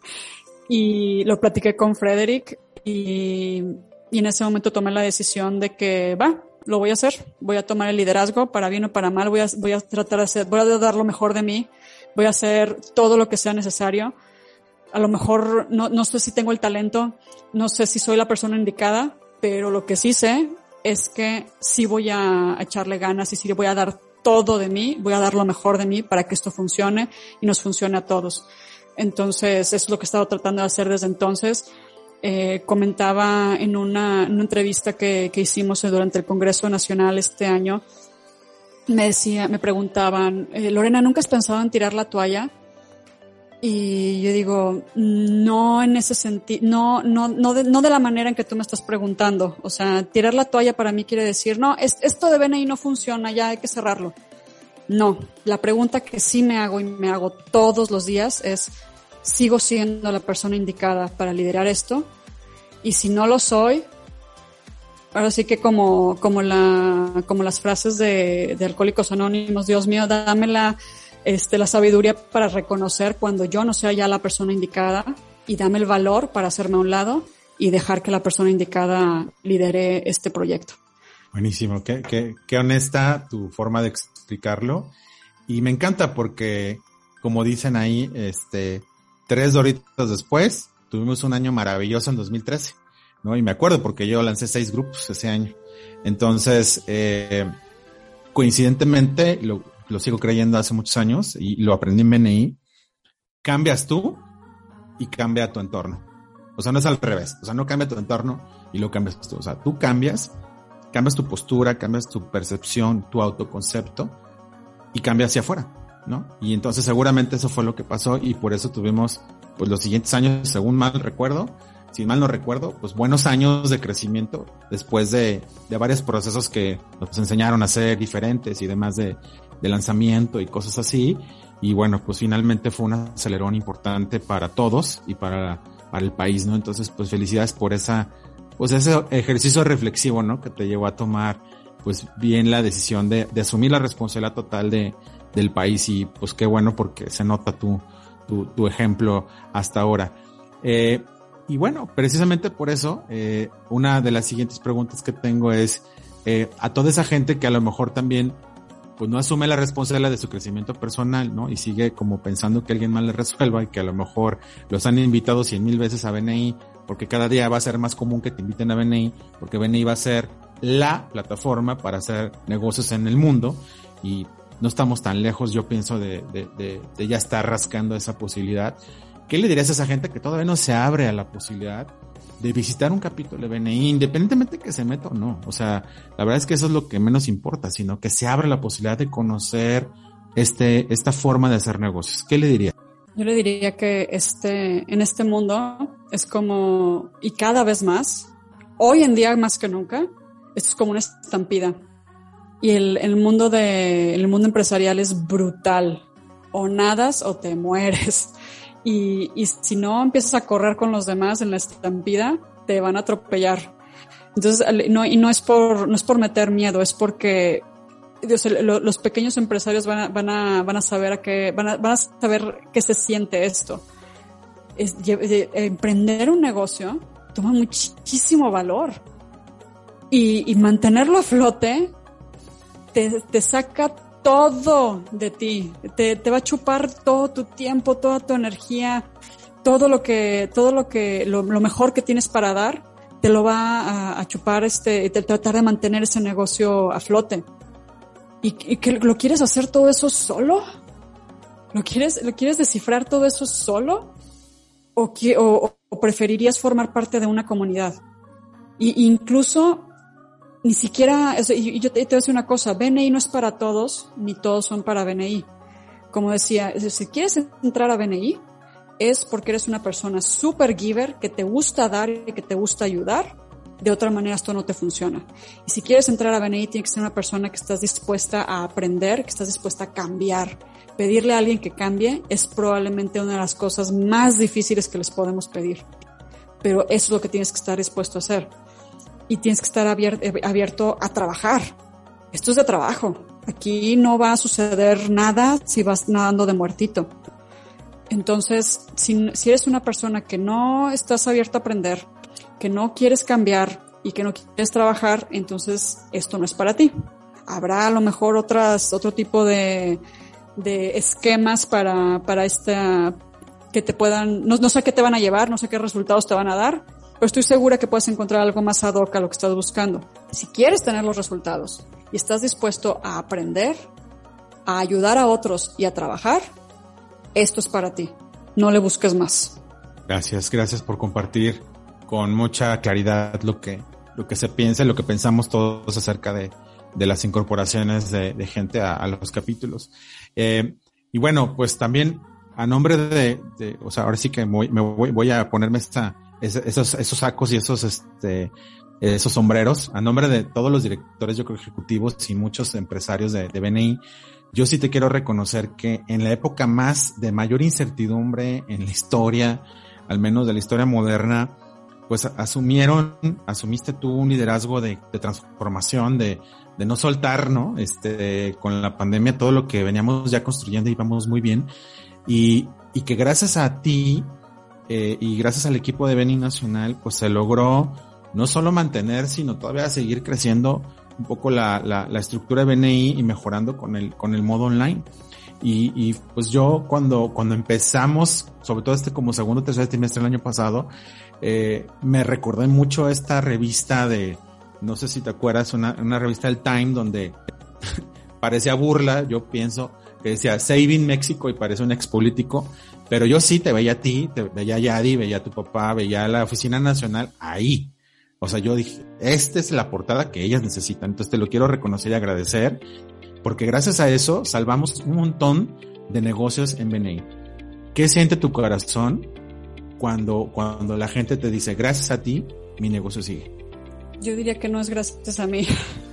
[SPEAKER 4] y lo platiqué con Frederick y, y en ese momento tomé la decisión de que va, lo voy a hacer, voy a tomar el liderazgo, para bien o para mal, voy a, voy a tratar de hacer, voy a dar lo mejor de mí, voy a hacer todo lo que sea necesario. A lo mejor no, no sé si tengo el talento, no sé si soy la persona indicada, pero lo que sí sé es que sí voy a echarle ganas y sí voy a dar todo de mí, voy a dar lo mejor de mí para que esto funcione y nos funcione a todos. Entonces, es lo que he estado tratando de hacer desde entonces. Eh, comentaba en una, en una entrevista que, que, hicimos durante el Congreso Nacional este año me decía, me preguntaban, eh, Lorena, ¿nunca has pensado en tirar la toalla? Y yo digo, no en ese sentido, no, no, no de, no de la manera en que tú me estás preguntando. O sea, tirar la toalla para mí quiere decir, no, es, esto de BNI no funciona, ya hay que cerrarlo. No, la pregunta que sí me hago y me hago todos los días es, ¿sigo siendo la persona indicada para liderar esto? Y si no lo soy, ahora sí que como, como la, las frases de, Alcohólicos Anónimos, Dios mío, dame la, este, la sabiduría para reconocer cuando yo no sea ya la persona indicada y dame el valor para hacerme a un lado y dejar que la persona indicada lidere este proyecto.
[SPEAKER 3] Buenísimo, qué, qué, qué honesta tu forma de explicarlo. Y me encanta porque, como dicen ahí, este, tres doritos después, tuvimos un año maravilloso en 2013. ¿No? Y me acuerdo porque yo lancé seis grupos ese año. Entonces, eh, coincidentemente, lo, lo, sigo creyendo hace muchos años y lo aprendí en BNI, cambias tú y cambia tu entorno. O sea, no es al revés. O sea, no cambia tu entorno y lo cambias tú. O sea, tú cambias, cambias tu postura, cambias tu percepción, tu autoconcepto y cambias hacia afuera, ¿no? Y entonces seguramente eso fue lo que pasó y por eso tuvimos, pues los siguientes años, según mal recuerdo, si mal no recuerdo, pues buenos años de crecimiento después de, de varios procesos que nos enseñaron a ser diferentes y demás de, de lanzamiento y cosas así. Y bueno, pues finalmente fue un acelerón importante para todos y para, para el país, ¿no? Entonces, pues felicidades por esa, pues ese ejercicio reflexivo, ¿no? Que te llevó a tomar, pues bien la decisión de, de asumir la responsabilidad total de, del país y pues qué bueno porque se nota tu, tu, tu ejemplo hasta ahora. Eh, y bueno, precisamente por eso, eh, una de las siguientes preguntas que tengo es eh, a toda esa gente que a lo mejor también pues no asume la responsabilidad de su crecimiento personal, ¿no? Y sigue como pensando que alguien más le resuelva y que a lo mejor los han invitado cien mil veces a BNI, porque cada día va a ser más común que te inviten a BNI, porque BNI va a ser la plataforma para hacer negocios en el mundo y no estamos tan lejos, yo pienso, de, de, de, de ya estar rascando esa posibilidad. ¿Qué le dirías a esa gente que todavía no se abre a la posibilidad de visitar un capítulo de BNI, independientemente que se meta o no. O sea, la verdad es que eso es lo que menos importa, sino que se abre la posibilidad de conocer este, esta forma de hacer negocios. ¿Qué le diría?
[SPEAKER 4] Yo le diría que este, en este mundo es como, y cada vez más, hoy en día más que nunca, esto es como una estampida. Y el, el mundo de, el mundo empresarial es brutal. O nadas o te mueres. Y, y, si no empiezas a correr con los demás en la estampida, te van a atropellar. Entonces, no, y no es por, no es por meter miedo, es porque Dios, los pequeños empresarios van a, van a, van a saber a qué, van a, van a saber qué se siente esto. Es, emprender un negocio toma muchísimo valor y, y mantenerlo a flote te, te saca todo de ti, te, te, va a chupar todo tu tiempo, toda tu energía, todo lo que, todo lo que, lo, mejor que tienes para dar, te lo va a, a chupar este, te, tratar de mantener ese negocio a flote. ¿Y, y que lo quieres hacer todo eso solo? ¿Lo quieres, lo quieres descifrar todo eso solo? ¿O, o, o preferirías formar parte de una comunidad? Y incluso ni siquiera, y yo te, te voy a decir una cosa, BNI no es para todos, ni todos son para BNI. Como decía, si quieres entrar a BNI, es porque eres una persona super giver, que te gusta dar y que te gusta ayudar. De otra manera esto no te funciona. Y si quieres entrar a BNI, tienes que ser una persona que estás dispuesta a aprender, que estás dispuesta a cambiar. Pedirle a alguien que cambie es probablemente una de las cosas más difíciles que les podemos pedir. Pero eso es lo que tienes que estar dispuesto a hacer y tienes que estar abierto, eh, abierto a trabajar. Esto es de trabajo. Aquí no va a suceder nada si vas nadando de muertito. Entonces, si, si eres una persona que no estás abierto a aprender, que no quieres cambiar y que no quieres trabajar, entonces esto no es para ti. Habrá a lo mejor otras, otro tipo de, de esquemas para, para esta, que te puedan, no sé qué te van a llevar, no sé qué resultados te van a dar, pero estoy segura que puedes encontrar algo más ad hoc a lo que estás buscando. Si quieres tener los resultados y estás dispuesto a aprender, a ayudar a otros y a trabajar, esto es para ti. No le busques más.
[SPEAKER 3] Gracias, gracias por compartir con mucha claridad lo que, lo que se piensa, lo que pensamos todos acerca de, de las incorporaciones de, de gente a, a, los capítulos. Eh, y bueno, pues también a nombre de, de, o sea, ahora sí que voy, me voy, voy a ponerme esta, esos, esos sacos y esos, este, esos sombreros, a nombre de todos los directores, yo creo, ejecutivos y muchos empresarios de, de BNI, yo sí te quiero reconocer que en la época más de mayor incertidumbre en la historia, al menos de la historia moderna, pues asumieron, asumiste tú un liderazgo de, de transformación, de, de no soltar, ¿no? Este, con la pandemia, todo lo que veníamos ya construyendo íbamos muy bien. Y, y que gracias a ti, eh, y gracias al equipo de Beni Nacional, pues se logró no solo mantener, sino todavía seguir creciendo un poco la, la, la estructura de BNI y mejorando con el, con el modo online. Y, y, pues yo cuando, cuando empezamos, sobre todo este como segundo o tercer trimestre del año pasado, eh, me recordé mucho esta revista de, no sé si te acuerdas, una, una revista del Time donde parecía burla, yo pienso, que decía Saving México y parece un expolítico, pero yo sí te veía a ti, te veía a Yadi, veía a tu papá, veía a la Oficina Nacional ahí. O sea, yo dije, esta es la portada que ellas necesitan. Entonces te lo quiero reconocer y agradecer, porque gracias a eso salvamos un montón de negocios en BNI. ¿Qué siente tu corazón cuando, cuando la gente te dice, gracias a ti, mi negocio sigue?
[SPEAKER 4] Yo diría que no es gracias a mí.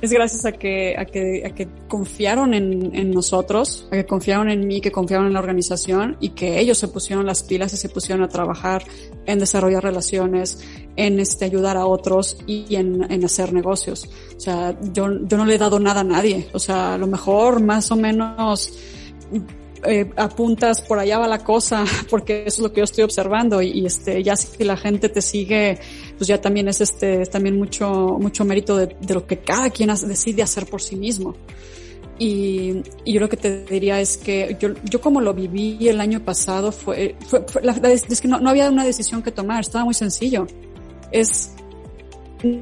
[SPEAKER 4] es gracias a que, a que, a que confiaron en, en, nosotros, a que confiaron en mí, que confiaron en la organización y que ellos se pusieron las pilas y se pusieron a trabajar en desarrollar relaciones, en este, ayudar a otros y en, en hacer negocios. O sea, yo, yo no le he dado nada a nadie. O sea, a lo mejor más o menos eh, apuntas por allá va la cosa, porque eso es lo que yo estoy observando y, este ya si la gente te sigue, pues ya también es este es también mucho mucho mérito de, lo que cada quien decide hacer por sí mismo. Y, yo lo que te diría es que yo, yo como lo viví el año pasado fue, fue, es que no, no había una decisión que tomar, estaba muy sencillo. Es,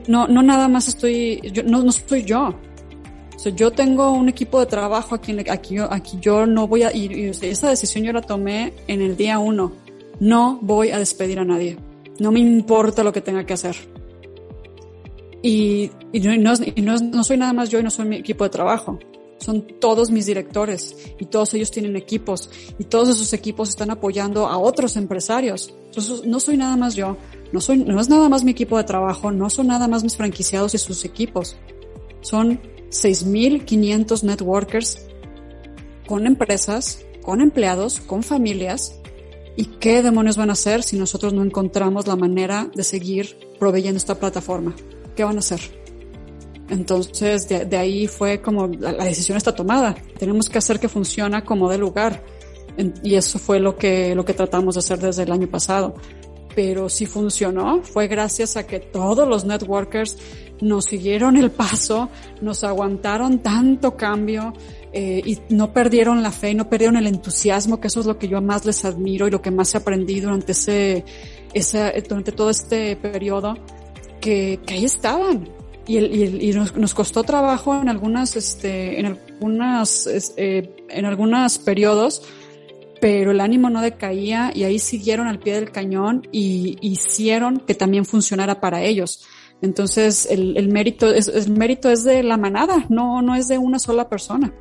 [SPEAKER 4] no, no nada más estoy, yo, no, no soy yo, yo tengo un equipo de trabajo aquí, aquí, aquí yo no voy a ir, y esa decisión yo la tomé en el día uno. No voy a despedir a nadie. No me importa lo que tenga que hacer. Y, y, no, y no, no, soy nada más yo y no soy mi equipo de trabajo. Son todos mis directores y todos ellos tienen equipos y todos esos equipos están apoyando a otros empresarios. Entonces, no soy nada más yo, no, soy, no es nada más mi equipo de trabajo, no son nada más mis franquiciados y sus equipos. Son 6.500 networkers con empresas, con empleados, con familias. ¿Y qué demonios van a hacer si nosotros no encontramos la manera de seguir proveyendo esta plataforma? ¿Qué van a hacer? Entonces, de, ahí fue como la, decisión está tomada. Tenemos que hacer que funcione como de lugar. y eso fue lo que, lo que tratamos de hacer desde el año pasado. Pero si funcionó, fue gracias a que todos los networkers nos siguieron el paso, nos aguantaron tanto cambio eh, y no perdieron la fe, no perdieron el entusiasmo, que eso es lo que yo más les admiro y lo que más aprendí durante ese, ese durante todo este periodo, que, que ahí estaban. Y, el, y, nos, nos, costó trabajo en algunas, este, en algunas, eh, en algunos periodos, pero el ánimo no decaía y ahí siguieron al pie del cañón y hicieron que también funcionara para ellos. Entonces, el, el mérito es, el mérito es de la manada, no, no es de una sola persona.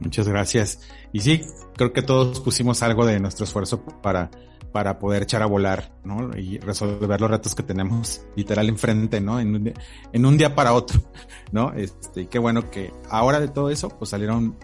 [SPEAKER 3] Muchas gracias. Y sí, creo que todos pusimos algo de nuestro esfuerzo para, para poder echar a volar, ¿no? Y resolver los retos que tenemos literal enfrente, ¿no? En un día, en un día para otro, ¿no? Este, y qué bueno que ahora de todo eso, pues salieron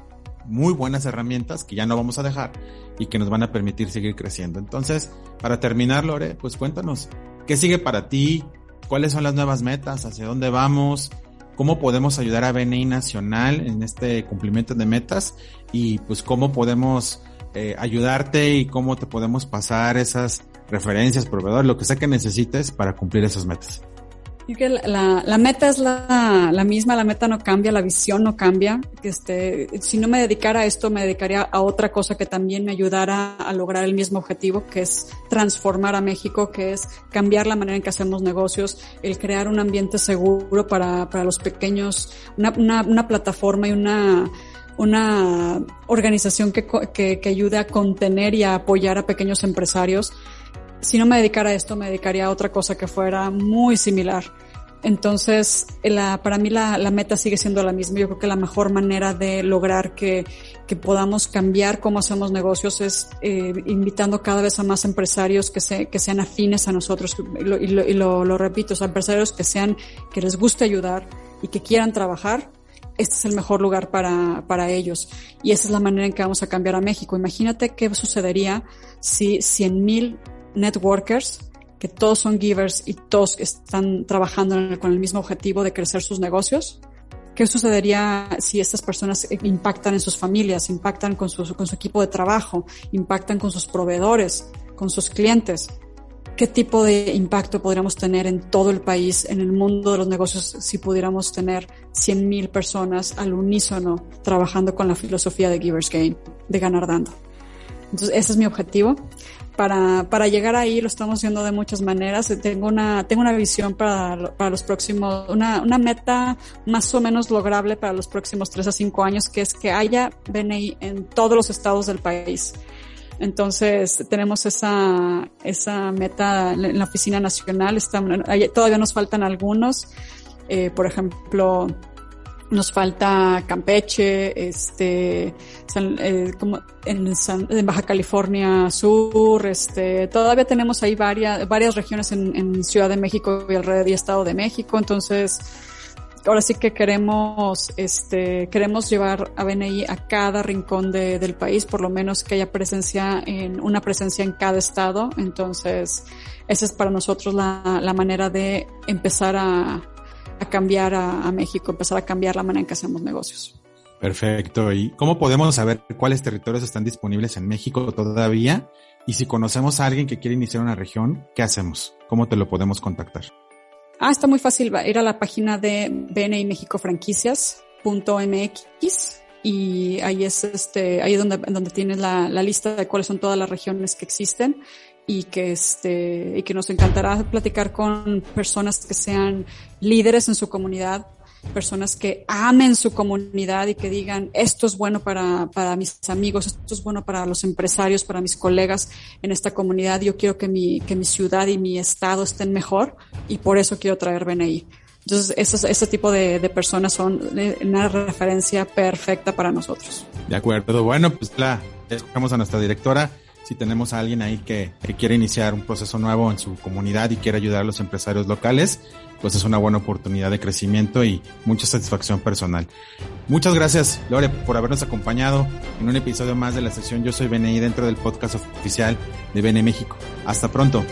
[SPEAKER 3] muy buenas herramientas que ya no vamos a dejar y que nos van a permitir seguir creciendo. Entonces, para terminar, Lore, pues cuéntanos, ¿qué sigue para ti? Cuáles son las nuevas metas, hacia dónde vamos, cómo podemos ayudar a BNI Nacional en este cumplimiento de metas y pues cómo podemos eh, ayudarte y cómo te podemos pasar esas referencias, proveedores, lo que sea que necesites para cumplir esas metas
[SPEAKER 4] que la, la, meta es la, la, misma, la meta no cambia, la visión no cambia. Este, si no me dedicara a esto, me dedicaría a otra cosa que también me ayudara a lograr el mismo objetivo, que es transformar a México, que es cambiar la manera en que hacemos negocios, el crear un ambiente seguro para, para los pequeños, una, una, una plataforma y una, una organización que, que, que ayude a contener y a apoyar a pequeños empresarios si no me dedicara a esto, me dedicaría a otra cosa que fuera muy similar. Entonces, la, para mí la, la, meta sigue siendo la misma. Yo creo que la mejor manera de lograr que, que podamos cambiar cómo hacemos negocios es eh, invitando cada vez a más empresarios que, se, que sean afines a nosotros. Y, lo, y, lo, y lo, lo, repito, o empresarios que sean, que les guste ayudar y que quieran trabajar. Este es el mejor lugar para, para ellos. Y esa es la manera en que vamos a cambiar a México. Imagínate qué sucedería si 100 mil networkers, que todos son givers y todos están trabajando con el mismo objetivo de crecer sus negocios. ¿Qué sucedería si estas personas impactan en sus familias, impactan con su, con su equipo de trabajo, impactan con sus proveedores, con sus clientes? ¿Qué tipo de impacto podríamos tener en todo el país, en el mundo de los negocios, si pudiéramos tener 100.000 personas al unísono trabajando con la filosofía de Givers Gain, de ganar dando? Entonces, ese es mi objetivo para, para llegar ahí lo estamos haciendo de muchas maneras. Tengo una, tengo una visión para, para los próximos, una, una meta más o menos lograble para los próximos tres a cinco años, que es que haya BNI en todos los estados del país. Entonces, tenemos esa, esa meta en la oficina nacional. Está, todavía nos faltan algunos. Eh, por ejemplo, nos falta Campeche, este, eh, como en, en, Baja California Sur, este, todavía tenemos ahí varias, varias regiones en, en Ciudad de México y alrededor del Estado de México, entonces ahora sí que queremos, este, queremos llevar a BNI a cada rincón de, del país, por lo menos que haya presencia en, una presencia en cada estado. Entonces, esa es para nosotros la, la manera de empezar a, a cambiar a, a México, empezar a cambiar la manera en que hacemos negocios.
[SPEAKER 3] Perfecto. ¿Y cómo podemos saber cuáles territorios están disponibles en México todavía? Y si conocemos a alguien que quiere iniciar una región, ¿qué hacemos? ¿Cómo te lo podemos contactar?
[SPEAKER 4] Ah, está muy fácil. Ir a la página de BNI México Franquicias.mx y ahí es este, ahí es donde, donde tienes la, la lista de cuáles son todas las regiones que existen y que este, y que nos encantará platicar con personas que sean líderes en su comunidad, personas que amen su comunidad y que digan, esto es bueno para, para mis amigos, esto es bueno para los empresarios, para mis colegas en esta comunidad, yo quiero que mi, que mi ciudad y mi estado estén mejor y por eso quiero traer BNI. Entonces, esos, ese tipo de, de personas son una referencia perfecta para nosotros.
[SPEAKER 3] De acuerdo. Bueno, pues la escuchamos a nuestra directora. Si tenemos a alguien ahí que, que quiere iniciar un proceso nuevo en su comunidad y quiere ayudar a los empresarios locales, pues es una buena oportunidad de crecimiento y mucha satisfacción personal. Muchas gracias, Lore, por habernos acompañado en un episodio más de la sección Yo Soy BNI dentro del podcast oficial de BNI México. Hasta pronto.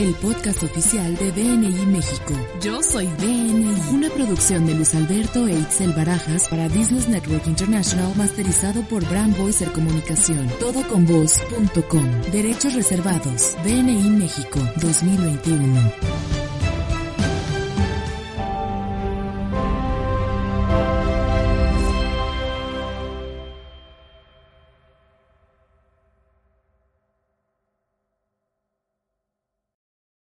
[SPEAKER 1] El podcast oficial de BNI México. Yo soy BNI. Una producción de Luis Alberto e Itzel Barajas para Business Network International, masterizado por Brand Voicer Comunicación. Todoconvoz.com. Derechos reservados. BNI México 2021.